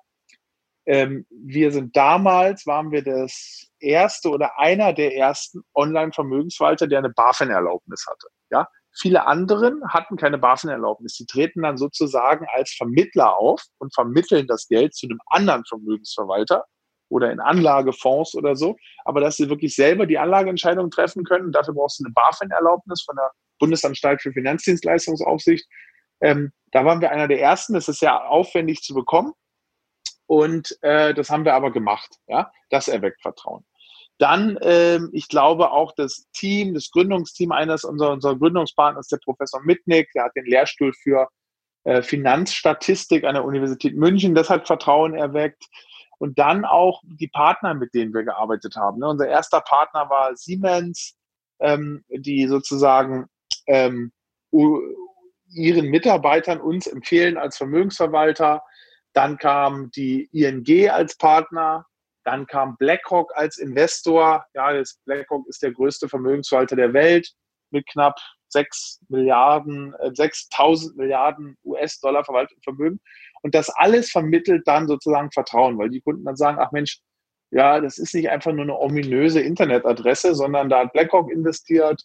ähm, wir sind damals, waren wir das erste oder einer der ersten Online-Vermögensverwalter, der eine BaFin-Erlaubnis hatte. Ja, Viele anderen hatten keine BaFin-Erlaubnis. Die treten dann sozusagen als Vermittler auf und vermitteln das Geld zu einem anderen Vermögensverwalter oder in Anlagefonds oder so. Aber dass sie wirklich selber die Anlageentscheidung treffen können, dafür brauchst du eine BaFin-Erlaubnis von der Bundesanstalt für Finanzdienstleistungsaufsicht. Ähm, da waren wir einer der ersten. Das ist sehr aufwendig zu bekommen. Und äh, das haben wir aber gemacht. Ja, das erweckt Vertrauen. Dann, ähm, ich glaube auch das Team, das Gründungsteam eines unserer, unserer Gründungspartners, der Professor Mitnick, der hat den Lehrstuhl für äh, Finanzstatistik an der Universität München, das hat Vertrauen erweckt. Und dann auch die Partner, mit denen wir gearbeitet haben. Ne? Unser erster Partner war Siemens, ähm, die sozusagen ähm, ihren Mitarbeitern uns empfehlen als Vermögensverwalter. Dann kam die ING als Partner, dann kam BlackRock als Investor. Ja, das BlackRock ist der größte Vermögensverwalter der Welt mit knapp 6 Milliarden, äh, 6.000 Milliarden US-Dollar Vermögen. Und das alles vermittelt dann sozusagen Vertrauen, weil die Kunden dann sagen, ach Mensch, ja, das ist nicht einfach nur eine ominöse Internetadresse, sondern da hat BlackRock investiert,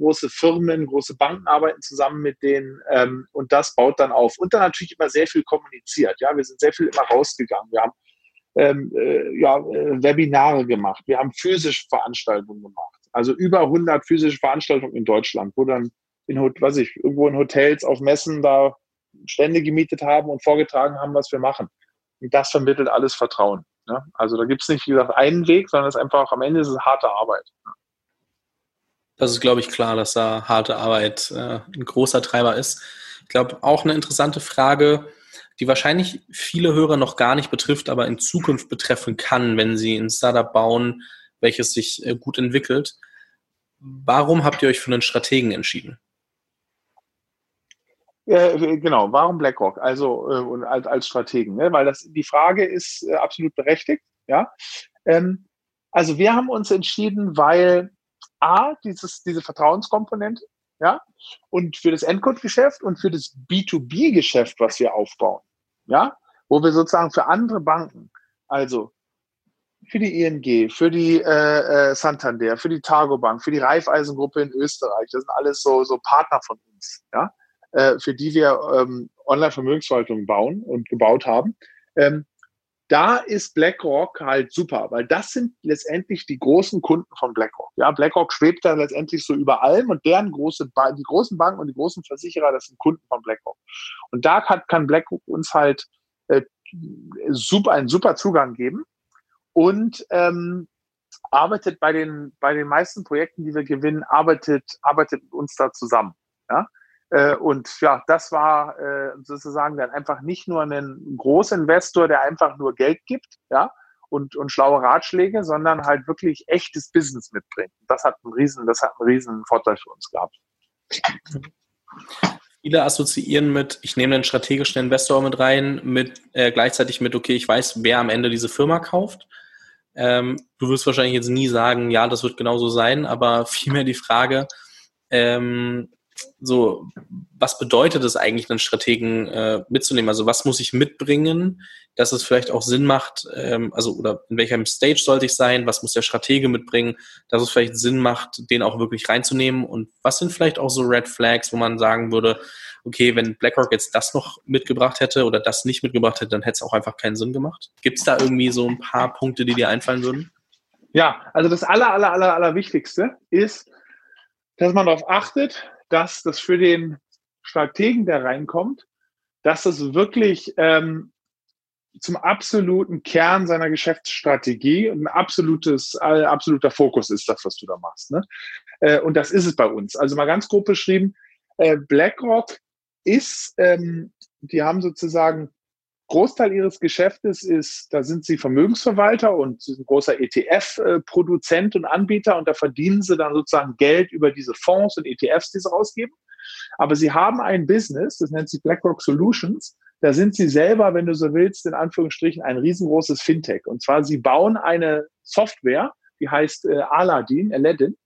große Firmen, große Banken arbeiten zusammen mit denen ähm, und das baut dann auf. Und dann natürlich immer sehr viel kommuniziert. Ja, wir sind sehr viel immer rausgegangen. Wir haben ähm, äh, ja, äh, Webinare gemacht. Wir haben physische Veranstaltungen gemacht. Also über 100 physische Veranstaltungen in Deutschland, wo dann in, was ich, irgendwo in Hotels, auf Messen da Stände gemietet haben und vorgetragen haben, was wir machen. Und das vermittelt alles Vertrauen. Ne? Also da gibt es nicht, wie gesagt, einen Weg, sondern es ist einfach, am Ende ist es harte Arbeit. Das ist, glaube ich, klar, dass da harte Arbeit äh, ein großer Treiber ist. Ich glaube, auch eine interessante Frage, die wahrscheinlich viele Hörer noch gar nicht betrifft, aber in Zukunft betreffen kann, wenn sie ein Startup bauen, welches sich äh, gut entwickelt. Warum habt ihr euch für einen Strategen entschieden? Äh, genau, warum BlackRock? Also äh, als, als Strategen, ne? weil das die Frage ist äh, absolut berechtigt. Ja, ähm, also wir haben uns entschieden, weil a dieses diese Vertrauenskomponente ja, und für das Endkundengeschäft und für das B2B-Geschäft, was wir aufbauen, ja, wo wir sozusagen für andere Banken, also für die ING, für die äh, äh, Santander, für die Targo Bank, für die Raiffeisengruppe in Österreich, das sind alles so, so Partner von uns, ja, äh, für die wir ähm, Online-Vermögensverwaltung bauen und gebaut haben. Ähm, da ist BlackRock halt super, weil das sind letztendlich die großen Kunden von BlackRock. Ja, BlackRock schwebt da letztendlich so über allem und deren große, ba die großen Banken und die großen Versicherer, das sind Kunden von BlackRock. Und da kann, kann BlackRock uns halt äh, super, einen super Zugang geben und ähm, arbeitet bei den, bei den meisten Projekten, die wir gewinnen, arbeitet, arbeitet mit uns da zusammen. Ja? Äh, und ja, das war äh, sozusagen dann einfach nicht nur ein Großinvestor, der einfach nur Geld gibt, ja, und, und schlaue Ratschläge, sondern halt wirklich echtes Business mitbringt. Das hat einen riesen, das hat einen riesen Vorteil für uns gehabt. Viele assoziieren mit, ich nehme einen strategischen Investor mit rein, mit äh, gleichzeitig mit, okay, ich weiß, wer am Ende diese Firma kauft. Ähm, du wirst wahrscheinlich jetzt nie sagen, ja, das wird genauso sein, aber <laughs> vielmehr die Frage, ähm, so, was bedeutet es eigentlich, einen Strategen äh, mitzunehmen? Also was muss ich mitbringen, dass es vielleicht auch Sinn macht, ähm, also oder in welchem Stage sollte ich sein? Was muss der Stratege mitbringen, dass es vielleicht Sinn macht, den auch wirklich reinzunehmen? Und was sind vielleicht auch so Red Flags, wo man sagen würde, okay, wenn BlackRock jetzt das noch mitgebracht hätte oder das nicht mitgebracht hätte, dann hätte es auch einfach keinen Sinn gemacht? Gibt es da irgendwie so ein paar Punkte, die dir einfallen würden? Ja, also das aller, aller, aller, aller Wichtigste ist, dass man darauf achtet, dass das für den Strategen, der reinkommt, dass es wirklich ähm, zum absoluten Kern seiner Geschäftsstrategie ein absolutes, äh, absoluter Fokus ist, das, was du da machst. Ne? Äh, und das ist es bei uns. Also mal ganz grob beschrieben, äh, BlackRock ist, ähm, die haben sozusagen Großteil ihres Geschäftes ist, da sind sie Vermögensverwalter und sie sind ein großer ETF-Produzent und Anbieter und da verdienen sie dann sozusagen Geld über diese Fonds und ETFs, die sie rausgeben. Aber sie haben ein Business, das nennt sich BlackRock Solutions. Da sind sie selber, wenn du so willst, in Anführungsstrichen ein riesengroßes Fintech. Und zwar, sie bauen eine Software, die heißt äh, Aladdin, Aladdin.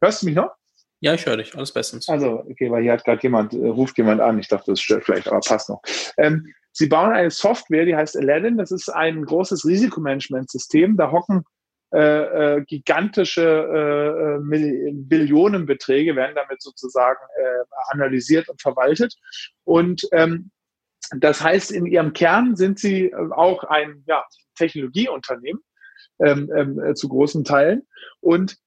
Hörst du mich noch? Ja, ich höre dich. Alles bestens. Also, okay, weil hier hat gerade jemand, äh, ruft jemand an. Ich dachte, das stört vielleicht, aber passt noch. Ähm, Sie bauen eine Software, die heißt Aladdin. Das ist ein großes Risikomanagementsystem. Da hocken äh, äh, gigantische äh, äh Billionenbeträge, werden damit sozusagen äh, analysiert und verwaltet. Und ähm, das heißt, in ihrem Kern sind sie auch ein ja, Technologieunternehmen ähm, ähm, zu großen Teilen. Und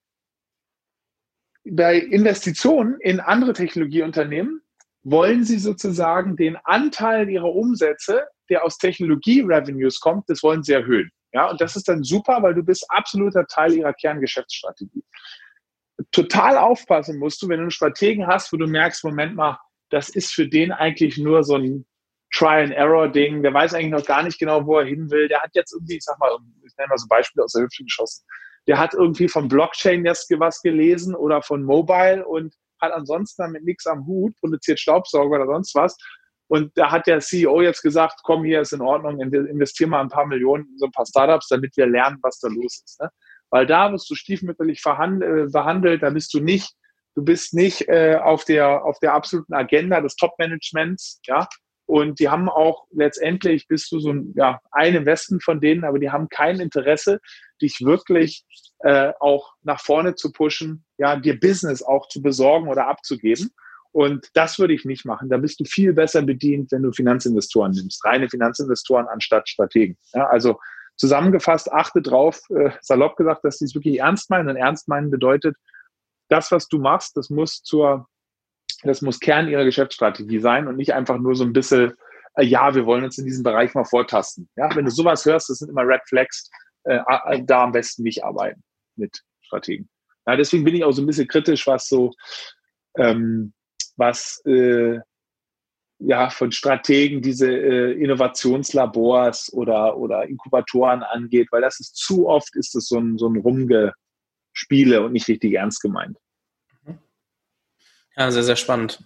bei Investitionen in andere Technologieunternehmen wollen sie sozusagen den Anteil ihrer Umsätze, der aus Technologie-Revenues kommt, das wollen sie erhöhen. Ja, und das ist dann super, weil du bist absoluter Teil ihrer Kerngeschäftsstrategie. Total aufpassen musst du, wenn du einen Strategen hast, wo du merkst, Moment mal, das ist für den eigentlich nur so ein Try-and-Error-Ding. Der weiß eigentlich noch gar nicht genau, wo er hin will. Der hat jetzt irgendwie, ich sag mal, ich nenne mal so Beispiele aus der Hüfte geschossen. Der hat irgendwie von Blockchain jetzt was gelesen oder von Mobile und hat ansonsten damit nichts am Hut, produziert Staubsauger oder sonst was. Und da hat der CEO jetzt gesagt, komm, hier ist in Ordnung, investier mal ein paar Millionen in so ein paar Startups, damit wir lernen, was da los ist. Ne? Weil da wirst du stiefmütterlich verhandelt, äh, behandelt, da bist du nicht, du bist nicht äh, auf, der, auf der absoluten Agenda des Top-Managements, ja. Und die haben auch letztendlich, bist du so ein, ja, ein Investment von denen, aber die haben kein Interesse, dich wirklich äh, auch nach vorne zu pushen, ja, dir Business auch zu besorgen oder abzugeben. Und das würde ich nicht machen. Da bist du viel besser bedient, wenn du Finanzinvestoren nimmst, reine Finanzinvestoren anstatt Strategen. Ja, also zusammengefasst, achte drauf, äh, salopp gesagt, dass sie es wirklich ernst meinen. Und ernst meinen bedeutet, das, was du machst, das muss zur, das muss Kern ihrer Geschäftsstrategie sein und nicht einfach nur so ein bisschen, äh, ja, wir wollen uns in diesem Bereich mal vortasten. Ja, wenn du sowas hörst, das sind immer Red Flags, äh, da am besten nicht arbeiten mit Strategen. Ja, deswegen bin ich auch so ein bisschen kritisch, was so, ähm, was äh, ja von Strategen diese äh, Innovationslabors oder, oder Inkubatoren angeht, weil das ist zu oft ist es so ein, so ein Rumgespiele und nicht richtig ernst gemeint. Ja, sehr, sehr spannend.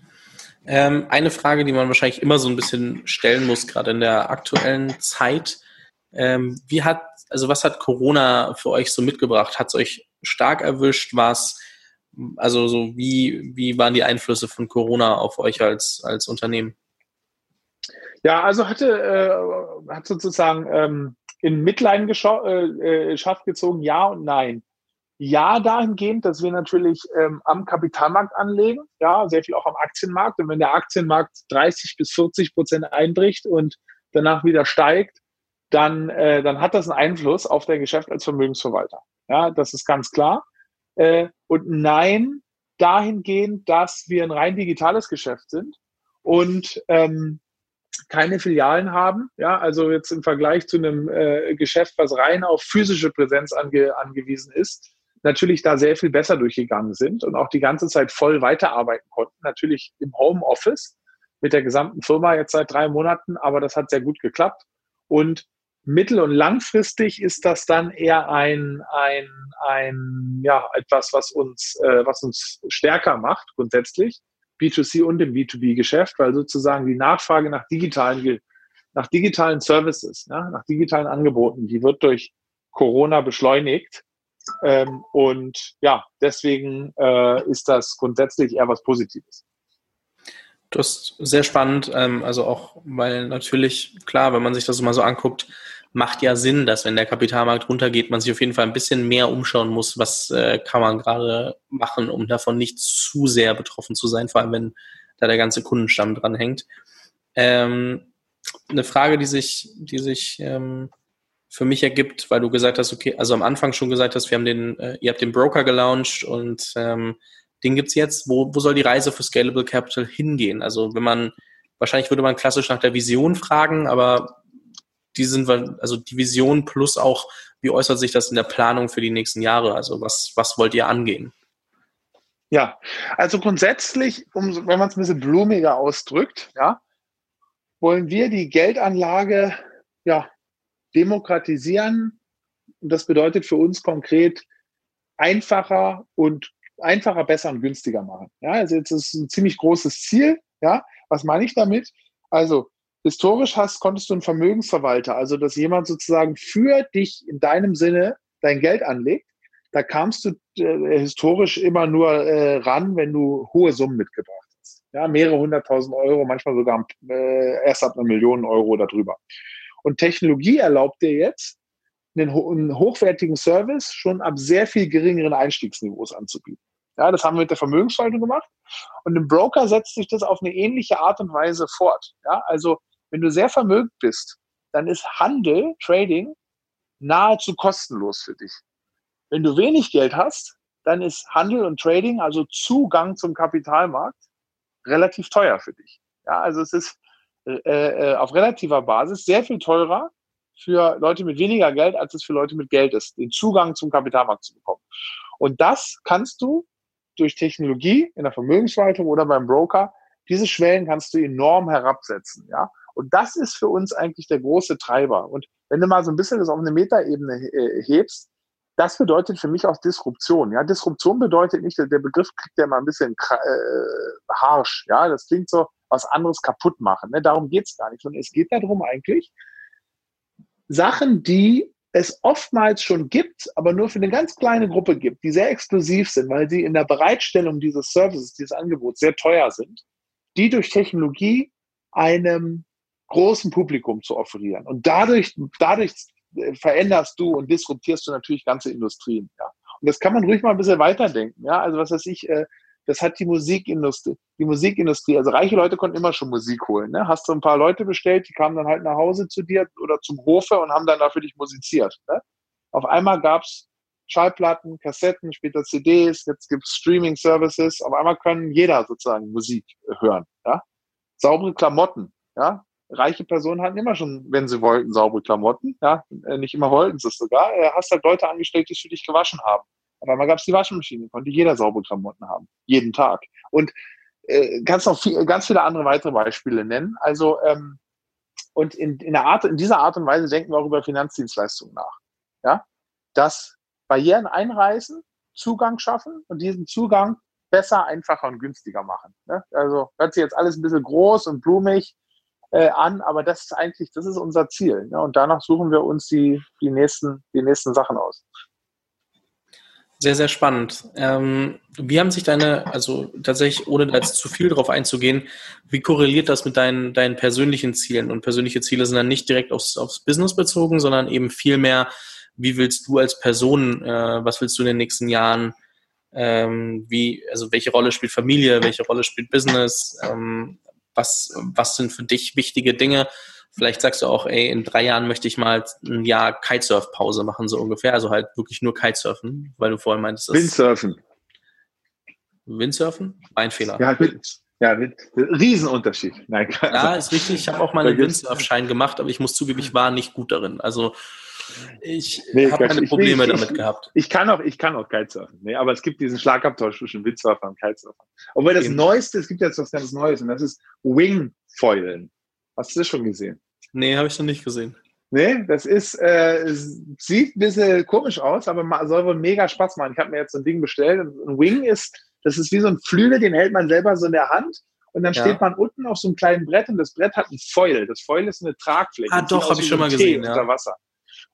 Ähm, eine Frage, die man wahrscheinlich immer so ein bisschen stellen muss, gerade in der aktuellen Zeit. Ähm, wie hat, also was hat Corona für euch so mitgebracht? Hat es euch stark erwischt? War es also so wie, wie waren die Einflüsse von Corona auf euch als, als Unternehmen? Ja, also hatte, äh, hat sozusagen ähm, in Mitleidenschaft äh, äh gezogen, ja und nein. Ja, dahingehend, dass wir natürlich ähm, am Kapitalmarkt anlegen, ja, sehr viel auch am Aktienmarkt. Und wenn der Aktienmarkt 30 bis 40 Prozent einbricht und danach wieder steigt, dann, äh, dann hat das einen Einfluss auf dein Geschäft als Vermögensverwalter. Ja, das ist ganz klar. Äh, und nein, dahingehend, dass wir ein rein digitales Geschäft sind und ähm, keine Filialen haben. Ja, also jetzt im Vergleich zu einem äh, Geschäft, was rein auf physische Präsenz ange, angewiesen ist, natürlich da sehr viel besser durchgegangen sind und auch die ganze Zeit voll weiterarbeiten konnten. Natürlich im Homeoffice mit der gesamten Firma jetzt seit drei Monaten, aber das hat sehr gut geklappt. Und mittel- und langfristig ist das dann eher ein, ein, ein ja, etwas, was uns, äh, was uns stärker macht, grundsätzlich. B2C und im B2B-Geschäft, weil sozusagen die Nachfrage nach digitalen, nach digitalen Services, ja, nach digitalen Angeboten, die wird durch Corona beschleunigt. Ähm, und ja, deswegen äh, ist das grundsätzlich eher was Positives. Das ist sehr spannend, ähm, also auch, weil natürlich, klar, wenn man sich das mal so anguckt, macht ja Sinn, dass wenn der Kapitalmarkt runtergeht, man sich auf jeden Fall ein bisschen mehr umschauen muss, was äh, kann man gerade machen, um davon nicht zu sehr betroffen zu sein, vor allem wenn da der ganze Kundenstamm dran hängt. Ähm, eine Frage, die sich, die sich ähm, für mich ergibt, weil du gesagt hast, okay, also am Anfang schon gesagt hast, wir haben den, äh, ihr habt den Broker gelauncht und den gibt's jetzt. Wo, wo soll die Reise für Scalable Capital hingehen? Also wenn man, wahrscheinlich würde man klassisch nach der Vision fragen, aber die sind also die Vision plus auch, wie äußert sich das in der Planung für die nächsten Jahre? Also was, was wollt ihr angehen? Ja, also grundsätzlich, um, wenn man es ein bisschen blumiger ausdrückt, ja, wollen wir die Geldanlage ja, demokratisieren. Und das bedeutet für uns konkret einfacher und einfacher, besser und günstiger machen. Ja, also jetzt ist ein ziemlich großes Ziel. Ja, was meine ich damit? Also historisch hast, konntest du einen Vermögensverwalter, also dass jemand sozusagen für dich in deinem Sinne dein Geld anlegt. Da kamst du äh, historisch immer nur äh, ran, wenn du hohe Summen mitgebracht hast. Ja, mehrere hunderttausend Euro, manchmal sogar äh, erst ab einer Million Euro darüber. Und Technologie erlaubt dir jetzt, einen, einen hochwertigen Service schon ab sehr viel geringeren Einstiegsniveaus anzubieten. Ja, das haben wir mit der Vermögensverwaltung gemacht. Und im Broker setzt sich das auf eine ähnliche Art und Weise fort. Ja, also wenn du sehr vermögend bist, dann ist Handel, Trading, nahezu kostenlos für dich. Wenn du wenig Geld hast, dann ist Handel und Trading, also Zugang zum Kapitalmarkt, relativ teuer für dich. Ja, also es ist äh, äh, auf relativer Basis sehr viel teurer für Leute mit weniger Geld, als es für Leute mit Geld ist, den Zugang zum Kapitalmarkt zu bekommen. Und das kannst du durch Technologie in der Vermögensverwaltung oder beim Broker, diese Schwellen kannst du enorm herabsetzen. Ja? Und das ist für uns eigentlich der große Treiber. Und wenn du mal so ein bisschen das auf eine Metaebene äh, hebst, das bedeutet für mich auch Disruption. Ja, Disruption bedeutet nicht, der Begriff kriegt ja mal ein bisschen äh, harsch. Ja, das klingt so, was anderes kaputt machen. Ne? Darum geht's gar nicht. Sondern es geht darum eigentlich, Sachen, die es oftmals schon gibt, aber nur für eine ganz kleine Gruppe gibt, die sehr exklusiv sind, weil sie in der Bereitstellung dieses Services, dieses Angebots sehr teuer sind, die durch Technologie einem großen Publikum zu offerieren. Und dadurch, dadurch äh, veränderst du und disruptierst du natürlich ganze Industrien. Ja. Und das kann man ruhig mal ein bisschen weiterdenken. Ja. Also was weiß ich, äh, das hat die Musikindustrie, die Musikindustrie, also reiche Leute konnten immer schon Musik holen. Ne? Hast du ein paar Leute bestellt, die kamen dann halt nach Hause zu dir oder zum Hofe und haben dann da für dich musiziert. Ne? Auf einmal gab's Schallplatten, Kassetten, später CDs, jetzt gibt's Streaming-Services. Auf einmal können jeder sozusagen Musik hören. Ja? Saubere Klamotten. Ja? reiche Personen hatten immer schon, wenn sie wollten, saubere Klamotten. Ja, äh, nicht immer wollten sie es sogar. Du hast halt Leute angestellt, die es für dich gewaschen haben. Auf einmal gab es die Waschmaschine, konnte jeder saubere Klamotten haben. Jeden Tag. Und äh, kannst noch viel, ganz viele andere weitere Beispiele nennen. Also, ähm, und in, in, Art, in dieser Art und Weise denken wir auch über Finanzdienstleistungen nach. Ja, dass Barrieren einreißen, Zugang schaffen und diesen Zugang besser, einfacher und günstiger machen. Ne? Also hört sich jetzt alles ein bisschen groß und blumig, äh, an, aber das ist eigentlich, das ist unser Ziel. Ne? Und danach suchen wir uns die, die, nächsten, die nächsten Sachen aus. Sehr, sehr spannend. Ähm, wie haben sich deine, also tatsächlich, ohne da jetzt zu viel drauf einzugehen, wie korreliert das mit deinen, deinen persönlichen Zielen? Und persönliche Ziele sind dann nicht direkt aufs, aufs Business bezogen, sondern eben viel mehr, wie willst du als Person, äh, was willst du in den nächsten Jahren, ähm, wie, also welche Rolle spielt Familie, welche Rolle spielt Business, ähm, was, was sind für dich wichtige Dinge? Vielleicht sagst du auch, ey, in drei Jahren möchte ich mal ein Jahr Kitesurf-Pause machen, so ungefähr. Also halt wirklich nur Kitesurfen, weil du vorhin meintest, dass Windsurfen. Windsurfen? Mein Fehler. Ja, mit, ja, Riesenunterschied. Nein, ja, ist richtig. Ich habe auch mal einen Windsurfschein gemacht, aber ich muss zugeben, ich war nicht gut darin. Also ich nee, habe keine Probleme ich, damit ich, gehabt. Ich kann auch, ich kann auch Kitesurfen. Nee, aber es gibt diesen Schlagabtausch zwischen Windsurfer und Kitesurfer. Obwohl das Eben. Neueste, es gibt jetzt was ganz Neues und das ist Wingfoilen. Hast du das schon gesehen? Nee, habe ich noch nicht gesehen. Nee, das ist, äh, sieht ein bisschen komisch aus, aber soll wohl mega Spaß machen. Ich habe mir jetzt so ein Ding bestellt. Ein Wing ist, das ist wie so ein Flügel, den hält man selber so in der Hand. Und dann ja. steht man unten auf so einem kleinen Brett und das Brett hat ein Foil. Das Foil ist eine Tragfläche. Ah, doch, habe ich schon mal gesehen. Ja. Unter Wasser.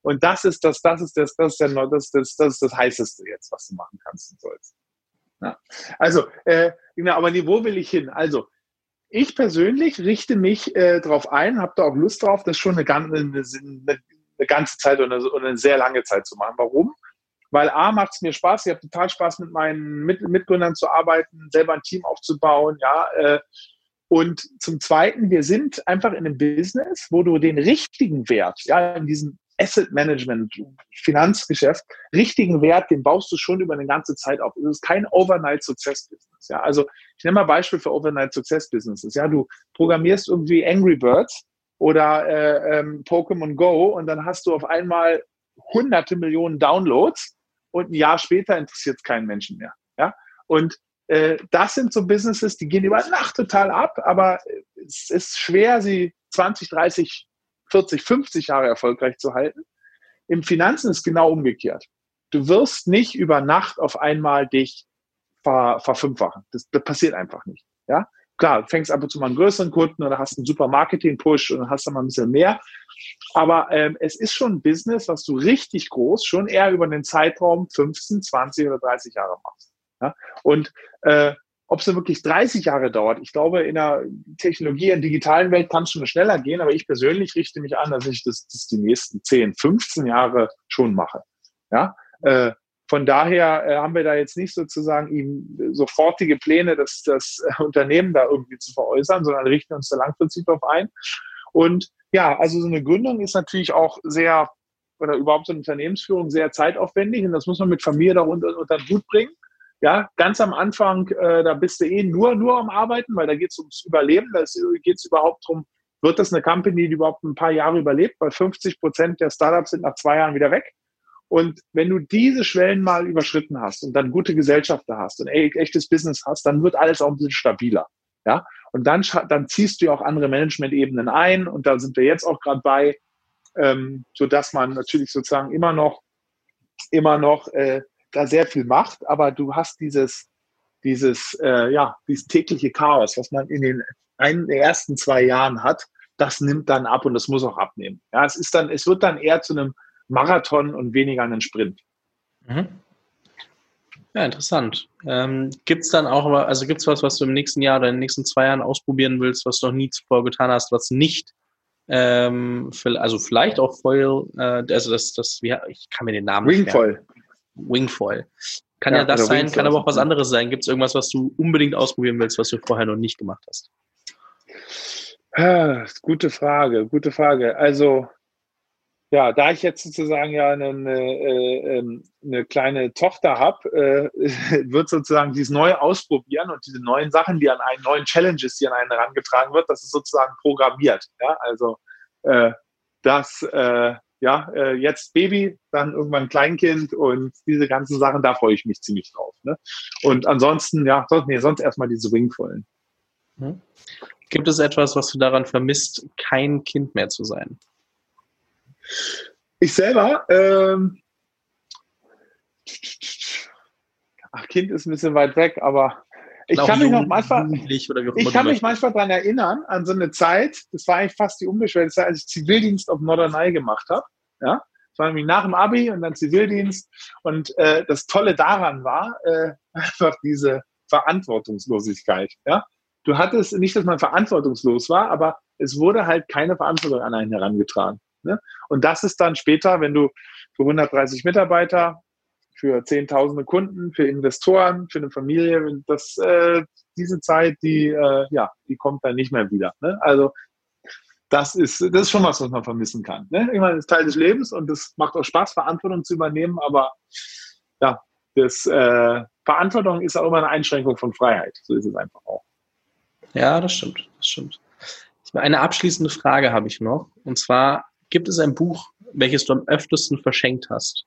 Und das ist das, das ist das, das ist der, das, das, das ist das heißeste jetzt, was du machen kannst und sollst. Ja. Also, äh, genau, aber wo will ich hin? Also, ich persönlich richte mich äh, darauf ein, habe da auch Lust drauf, das schon eine, ganze, eine, eine ganze Zeit oder eine, eine, sehr lange Zeit zu machen. Warum? Weil A macht es mir Spaß, ich habe total Spaß mit meinen mit Mitgründern zu arbeiten, selber ein Team aufzubauen, ja. Äh, und zum Zweiten, wir sind einfach in einem Business, wo du den richtigen Wert, ja, in diesem Asset Management, Finanzgeschäft, richtigen Wert, den baust du schon über eine ganze Zeit auf. Es ist kein Overnight Success Business. Ja, also ich nenne mal Beispiel für Overnight Success Businesses. Ja, du programmierst irgendwie Angry Birds oder äh, ähm, Pokémon Go und dann hast du auf einmal hunderte Millionen Downloads und ein Jahr später interessiert es keinen Menschen mehr. Ja, und äh, das sind so Businesses, die gehen über Nacht total ab, aber es ist schwer, sie 20, 30 40, 50 Jahre erfolgreich zu halten. Im Finanzen ist genau umgekehrt. Du wirst nicht über Nacht auf einmal dich ver, verfünffachen. Das, das passiert einfach nicht. Ja, klar, fängst ab und zu mal einen größeren Kunden oder hast einen super Marketing-Push und hast dann mal ein bisschen mehr. Aber ähm, es ist schon ein Business, was du richtig groß schon eher über den Zeitraum 15, 20 oder 30 Jahre machst. Ja? Und äh, ob es wirklich 30 Jahre dauert, ich glaube, in der Technologie, in der digitalen Welt kann es schon schneller gehen, aber ich persönlich richte mich an, dass ich das, das die nächsten 10, 15 Jahre schon mache. Ja, äh, von daher äh, haben wir da jetzt nicht sozusagen ihm sofortige Pläne, das, das Unternehmen da irgendwie zu veräußern, sondern richten uns da langfristig drauf ein. Und ja, also so eine Gründung ist natürlich auch sehr, oder überhaupt so eine Unternehmensführung sehr zeitaufwendig und das muss man mit Familie da unter, unter den Hut bringen. Ja, ganz am Anfang, äh, da bist du eh nur, nur am Arbeiten, weil da geht es ums Überleben, da geht es überhaupt darum, wird das eine Company, die überhaupt ein paar Jahre überlebt, weil 50 Prozent der Startups sind nach zwei Jahren wieder weg. Und wenn du diese Schwellen mal überschritten hast und dann gute Gesellschafter hast und echtes Business hast, dann wird alles auch ein bisschen stabiler. Ja, und dann, dann ziehst du ja auch andere Management-Ebenen ein und da sind wir jetzt auch gerade bei, ähm, so dass man natürlich sozusagen immer noch, immer noch äh, da sehr viel macht, aber du hast dieses, dieses, äh, ja, dieses tägliche Chaos, was man in den, einen, der ersten zwei Jahren hat, das nimmt dann ab und das muss auch abnehmen. Ja, es ist dann, es wird dann eher zu einem Marathon und weniger einen Sprint. Mhm. Ja, interessant. Ähm, gibt es dann auch, also gibt es was, was du im nächsten Jahr oder in den nächsten zwei Jahren ausprobieren willst, was du noch nie zuvor getan hast, was nicht, ähm, also vielleicht auch Foil, äh, also das, das, wie, ich kann mir den Namen nicht Ringfoil. Wingfoil. Kann ja, ja das sein, kann aber auch was anderes sein. Gibt es irgendwas, was du unbedingt ausprobieren willst, was du vorher noch nicht gemacht hast? Ah, gute Frage, gute Frage. Also, ja, da ich jetzt sozusagen ja eine, eine, äh, ähm, eine kleine Tochter habe, äh, <laughs> wird sozusagen dieses Neue ausprobieren und diese neuen Sachen, die an einen neuen Challenges, die an einen herangetragen wird, das ist sozusagen programmiert. Ja, also äh, das äh, ja, äh, jetzt Baby, dann irgendwann Kleinkind und diese ganzen Sachen, da freue ich mich ziemlich drauf. Ne? Und ansonsten, ja, sonst, nee, sonst erstmal diese Wingvollen. Mhm. Gibt es etwas, was du daran vermisst, kein Kind mehr zu sein? Ich selber, ähm, ach, Kind ist ein bisschen weit weg, aber ich kann mich noch manchmal, ich kann mich manchmal daran erinnern, an so eine Zeit, das war eigentlich fast die unbeschwerte Zeit, als ich Zivildienst auf Norderney gemacht habe. Ja? Das war nämlich nach dem Abi und dann Zivildienst. Und äh, das Tolle daran war äh, <laughs> einfach diese Verantwortungslosigkeit. Ja? Du hattest nicht, dass man verantwortungslos war, aber es wurde halt keine Verantwortung an einen herangetragen. Ne? Und das ist dann später, wenn du für 130 Mitarbeiter, für zehntausende Kunden, für Investoren, für eine Familie, das, äh, diese Zeit, die, äh, ja, die kommt dann nicht mehr wieder. Ne? Also das ist, das ist schon was, was man vermissen kann. Ne? Ich meine, das ist Teil des Lebens und es macht auch Spaß, Verantwortung zu übernehmen, aber ja, das, äh, Verantwortung ist auch immer eine Einschränkung von Freiheit. So ist es einfach auch. Ja, das stimmt. Das stimmt. Eine abschließende Frage habe ich noch. Und zwar, gibt es ein Buch, welches du am öftesten verschenkt hast?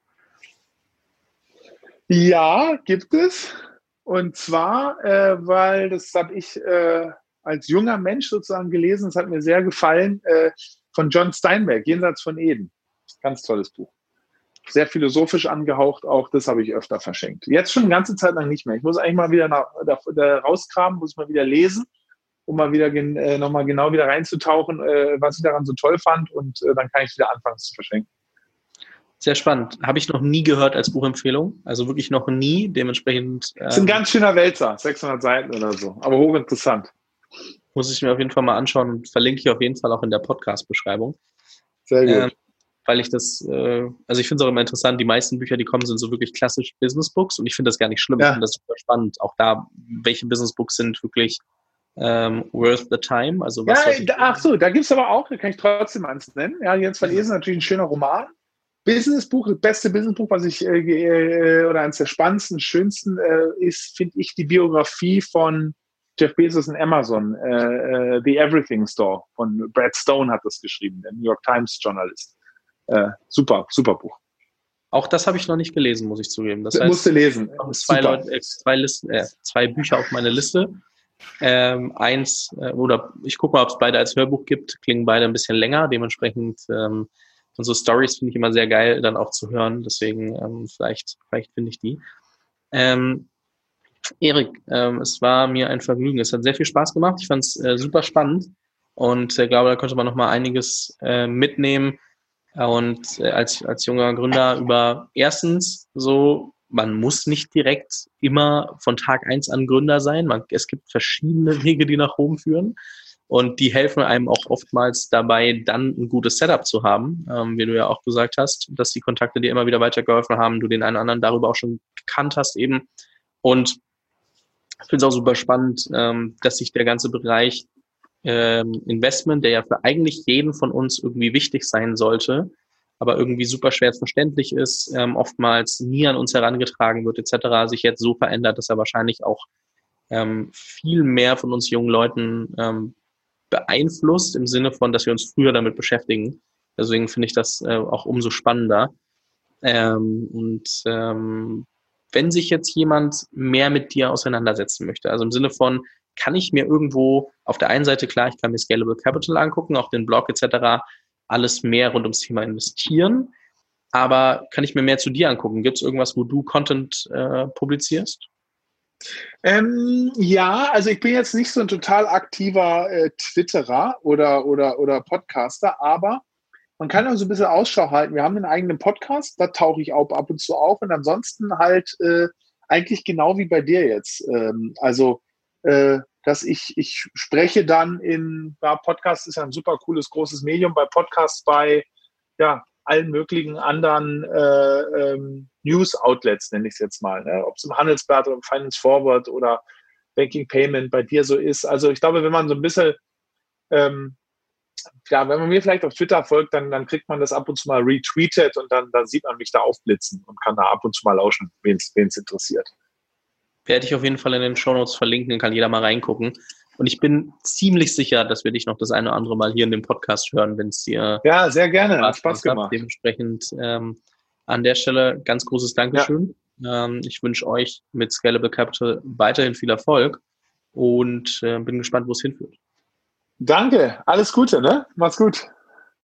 Ja, gibt es. Und zwar, äh, weil das habe ich äh, als junger Mensch sozusagen gelesen, es hat mir sehr gefallen, äh, von John Steinbeck, Jenseits von Eden. Ganz tolles Buch. Sehr philosophisch angehaucht, auch das habe ich öfter verschenkt. Jetzt schon eine ganze Zeit lang nicht mehr. Ich muss eigentlich mal wieder nach, da, da rauskramen, muss mal wieder lesen um mal wieder äh, nochmal genau wieder reinzutauchen, äh, was ich daran so toll fand und äh, dann kann ich wieder anfangen zu verschenken. Sehr spannend. Habe ich noch nie gehört als Buchempfehlung. Also wirklich noch nie. Dementsprechend. Äh, ist ein ganz schöner Wälzer, 600 Seiten oder so, aber hochinteressant. Muss ich mir auf jeden Fall mal anschauen und verlinke ich auf jeden Fall auch in der Podcast-Beschreibung. Sehr gut. Ähm, weil ich das, äh, also ich finde es auch immer interessant, die meisten Bücher, die kommen, sind so wirklich klassisch Business Books und ich finde das gar nicht schlimm. Ja. Ich finde das super spannend. Auch da, welche Business Books sind wirklich ähm, Worth the Time. Also was ja, ach so, da gibt es aber auch, da kann ich trotzdem eins nennen. Ja, jetzt verlesen natürlich ein schöner Roman. Businessbuch, das beste Businessbuch, was ich, äh, äh, oder eines der spannendsten, schönsten äh, ist, finde ich, die Biografie von Jeff Bezos und Amazon, äh, äh, The Everything Store von Brad Stone hat das geschrieben, der New York Times Journalist. Äh, super, super Buch. Auch das habe ich noch nicht gelesen, muss ich zugeben. Das heißt, musste lesen. Zwei, Leute, zwei, Listen, äh, zwei Bücher auf meine Liste. Ähm, eins, äh, oder ich gucke mal, ob es beide als Hörbuch gibt, klingen beide ein bisschen länger. Dementsprechend ähm, und so Stories finde ich immer sehr geil, dann auch zu hören. Deswegen ähm, vielleicht, vielleicht finde ich die. Ähm, Erik, ähm, es war mir ein Vergnügen. Es hat sehr viel Spaß gemacht. Ich fand es äh, super spannend und äh, glaube, da könnte man noch mal einiges äh, mitnehmen und äh, als, als junger Gründer über erstens so man muss nicht direkt immer von Tag eins an Gründer sein. Man, es gibt verschiedene Wege, die nach Rom führen. Und die helfen einem auch oftmals dabei, dann ein gutes Setup zu haben, ähm, wie du ja auch gesagt hast, dass die Kontakte dir immer wieder weitergeholfen haben, du den einen oder anderen darüber auch schon gekannt hast eben. Und ich finde es auch super spannend, ähm, dass sich der ganze Bereich ähm, Investment, der ja für eigentlich jeden von uns irgendwie wichtig sein sollte, aber irgendwie super schwer verständlich ist, ähm, oftmals nie an uns herangetragen wird etc., sich jetzt so verändert, dass er wahrscheinlich auch ähm, viel mehr von uns jungen Leuten ähm, beeinflusst, im Sinne von, dass wir uns früher damit beschäftigen. Deswegen finde ich das äh, auch umso spannender. Ähm, und ähm, wenn sich jetzt jemand mehr mit dir auseinandersetzen möchte, also im Sinne von, kann ich mir irgendwo auf der einen Seite klar, ich kann mir Scalable Capital angucken, auch den Blog etc., alles mehr rund ums Thema investieren. Aber kann ich mir mehr zu dir angucken? Gibt es irgendwas, wo du Content äh, publizierst? Ähm, ja, also ich bin jetzt nicht so ein total aktiver äh, Twitterer oder, oder, oder Podcaster, aber man kann also ein bisschen Ausschau halten. Wir haben einen eigenen Podcast, da tauche ich auch ab und zu auf und ansonsten halt äh, eigentlich genau wie bei dir jetzt. Ähm, also äh, dass ich, ich spreche dann in, ja, Podcast ist ja ein super cooles, großes Medium, bei Podcasts bei ja, allen möglichen anderen äh, ähm, News-Outlets, nenne ich es jetzt mal. Ne? Ob es im Handelsblatt oder im Finance Forward oder Banking Payment bei dir so ist. Also ich glaube, wenn man so ein bisschen, ähm, ja, wenn man mir vielleicht auf Twitter folgt, dann, dann kriegt man das ab und zu mal retweetet und dann, dann sieht man mich da aufblitzen und kann da ab und zu mal lauschen, wen es interessiert werde ich auf jeden Fall in den Shownotes verlinken, dann kann jeder mal reingucken. Und ich bin ziemlich sicher, dass wir dich noch das eine oder andere Mal hier in dem Podcast hören, wenn es dir ja sehr gerne Spaß, Spaß gemacht. Dementsprechend ähm, an der Stelle ganz großes Dankeschön. Ja. Ähm, ich wünsche euch mit Scalable Capital weiterhin viel Erfolg und äh, bin gespannt, wo es hinführt. Danke, alles Gute, ne? Mach's gut.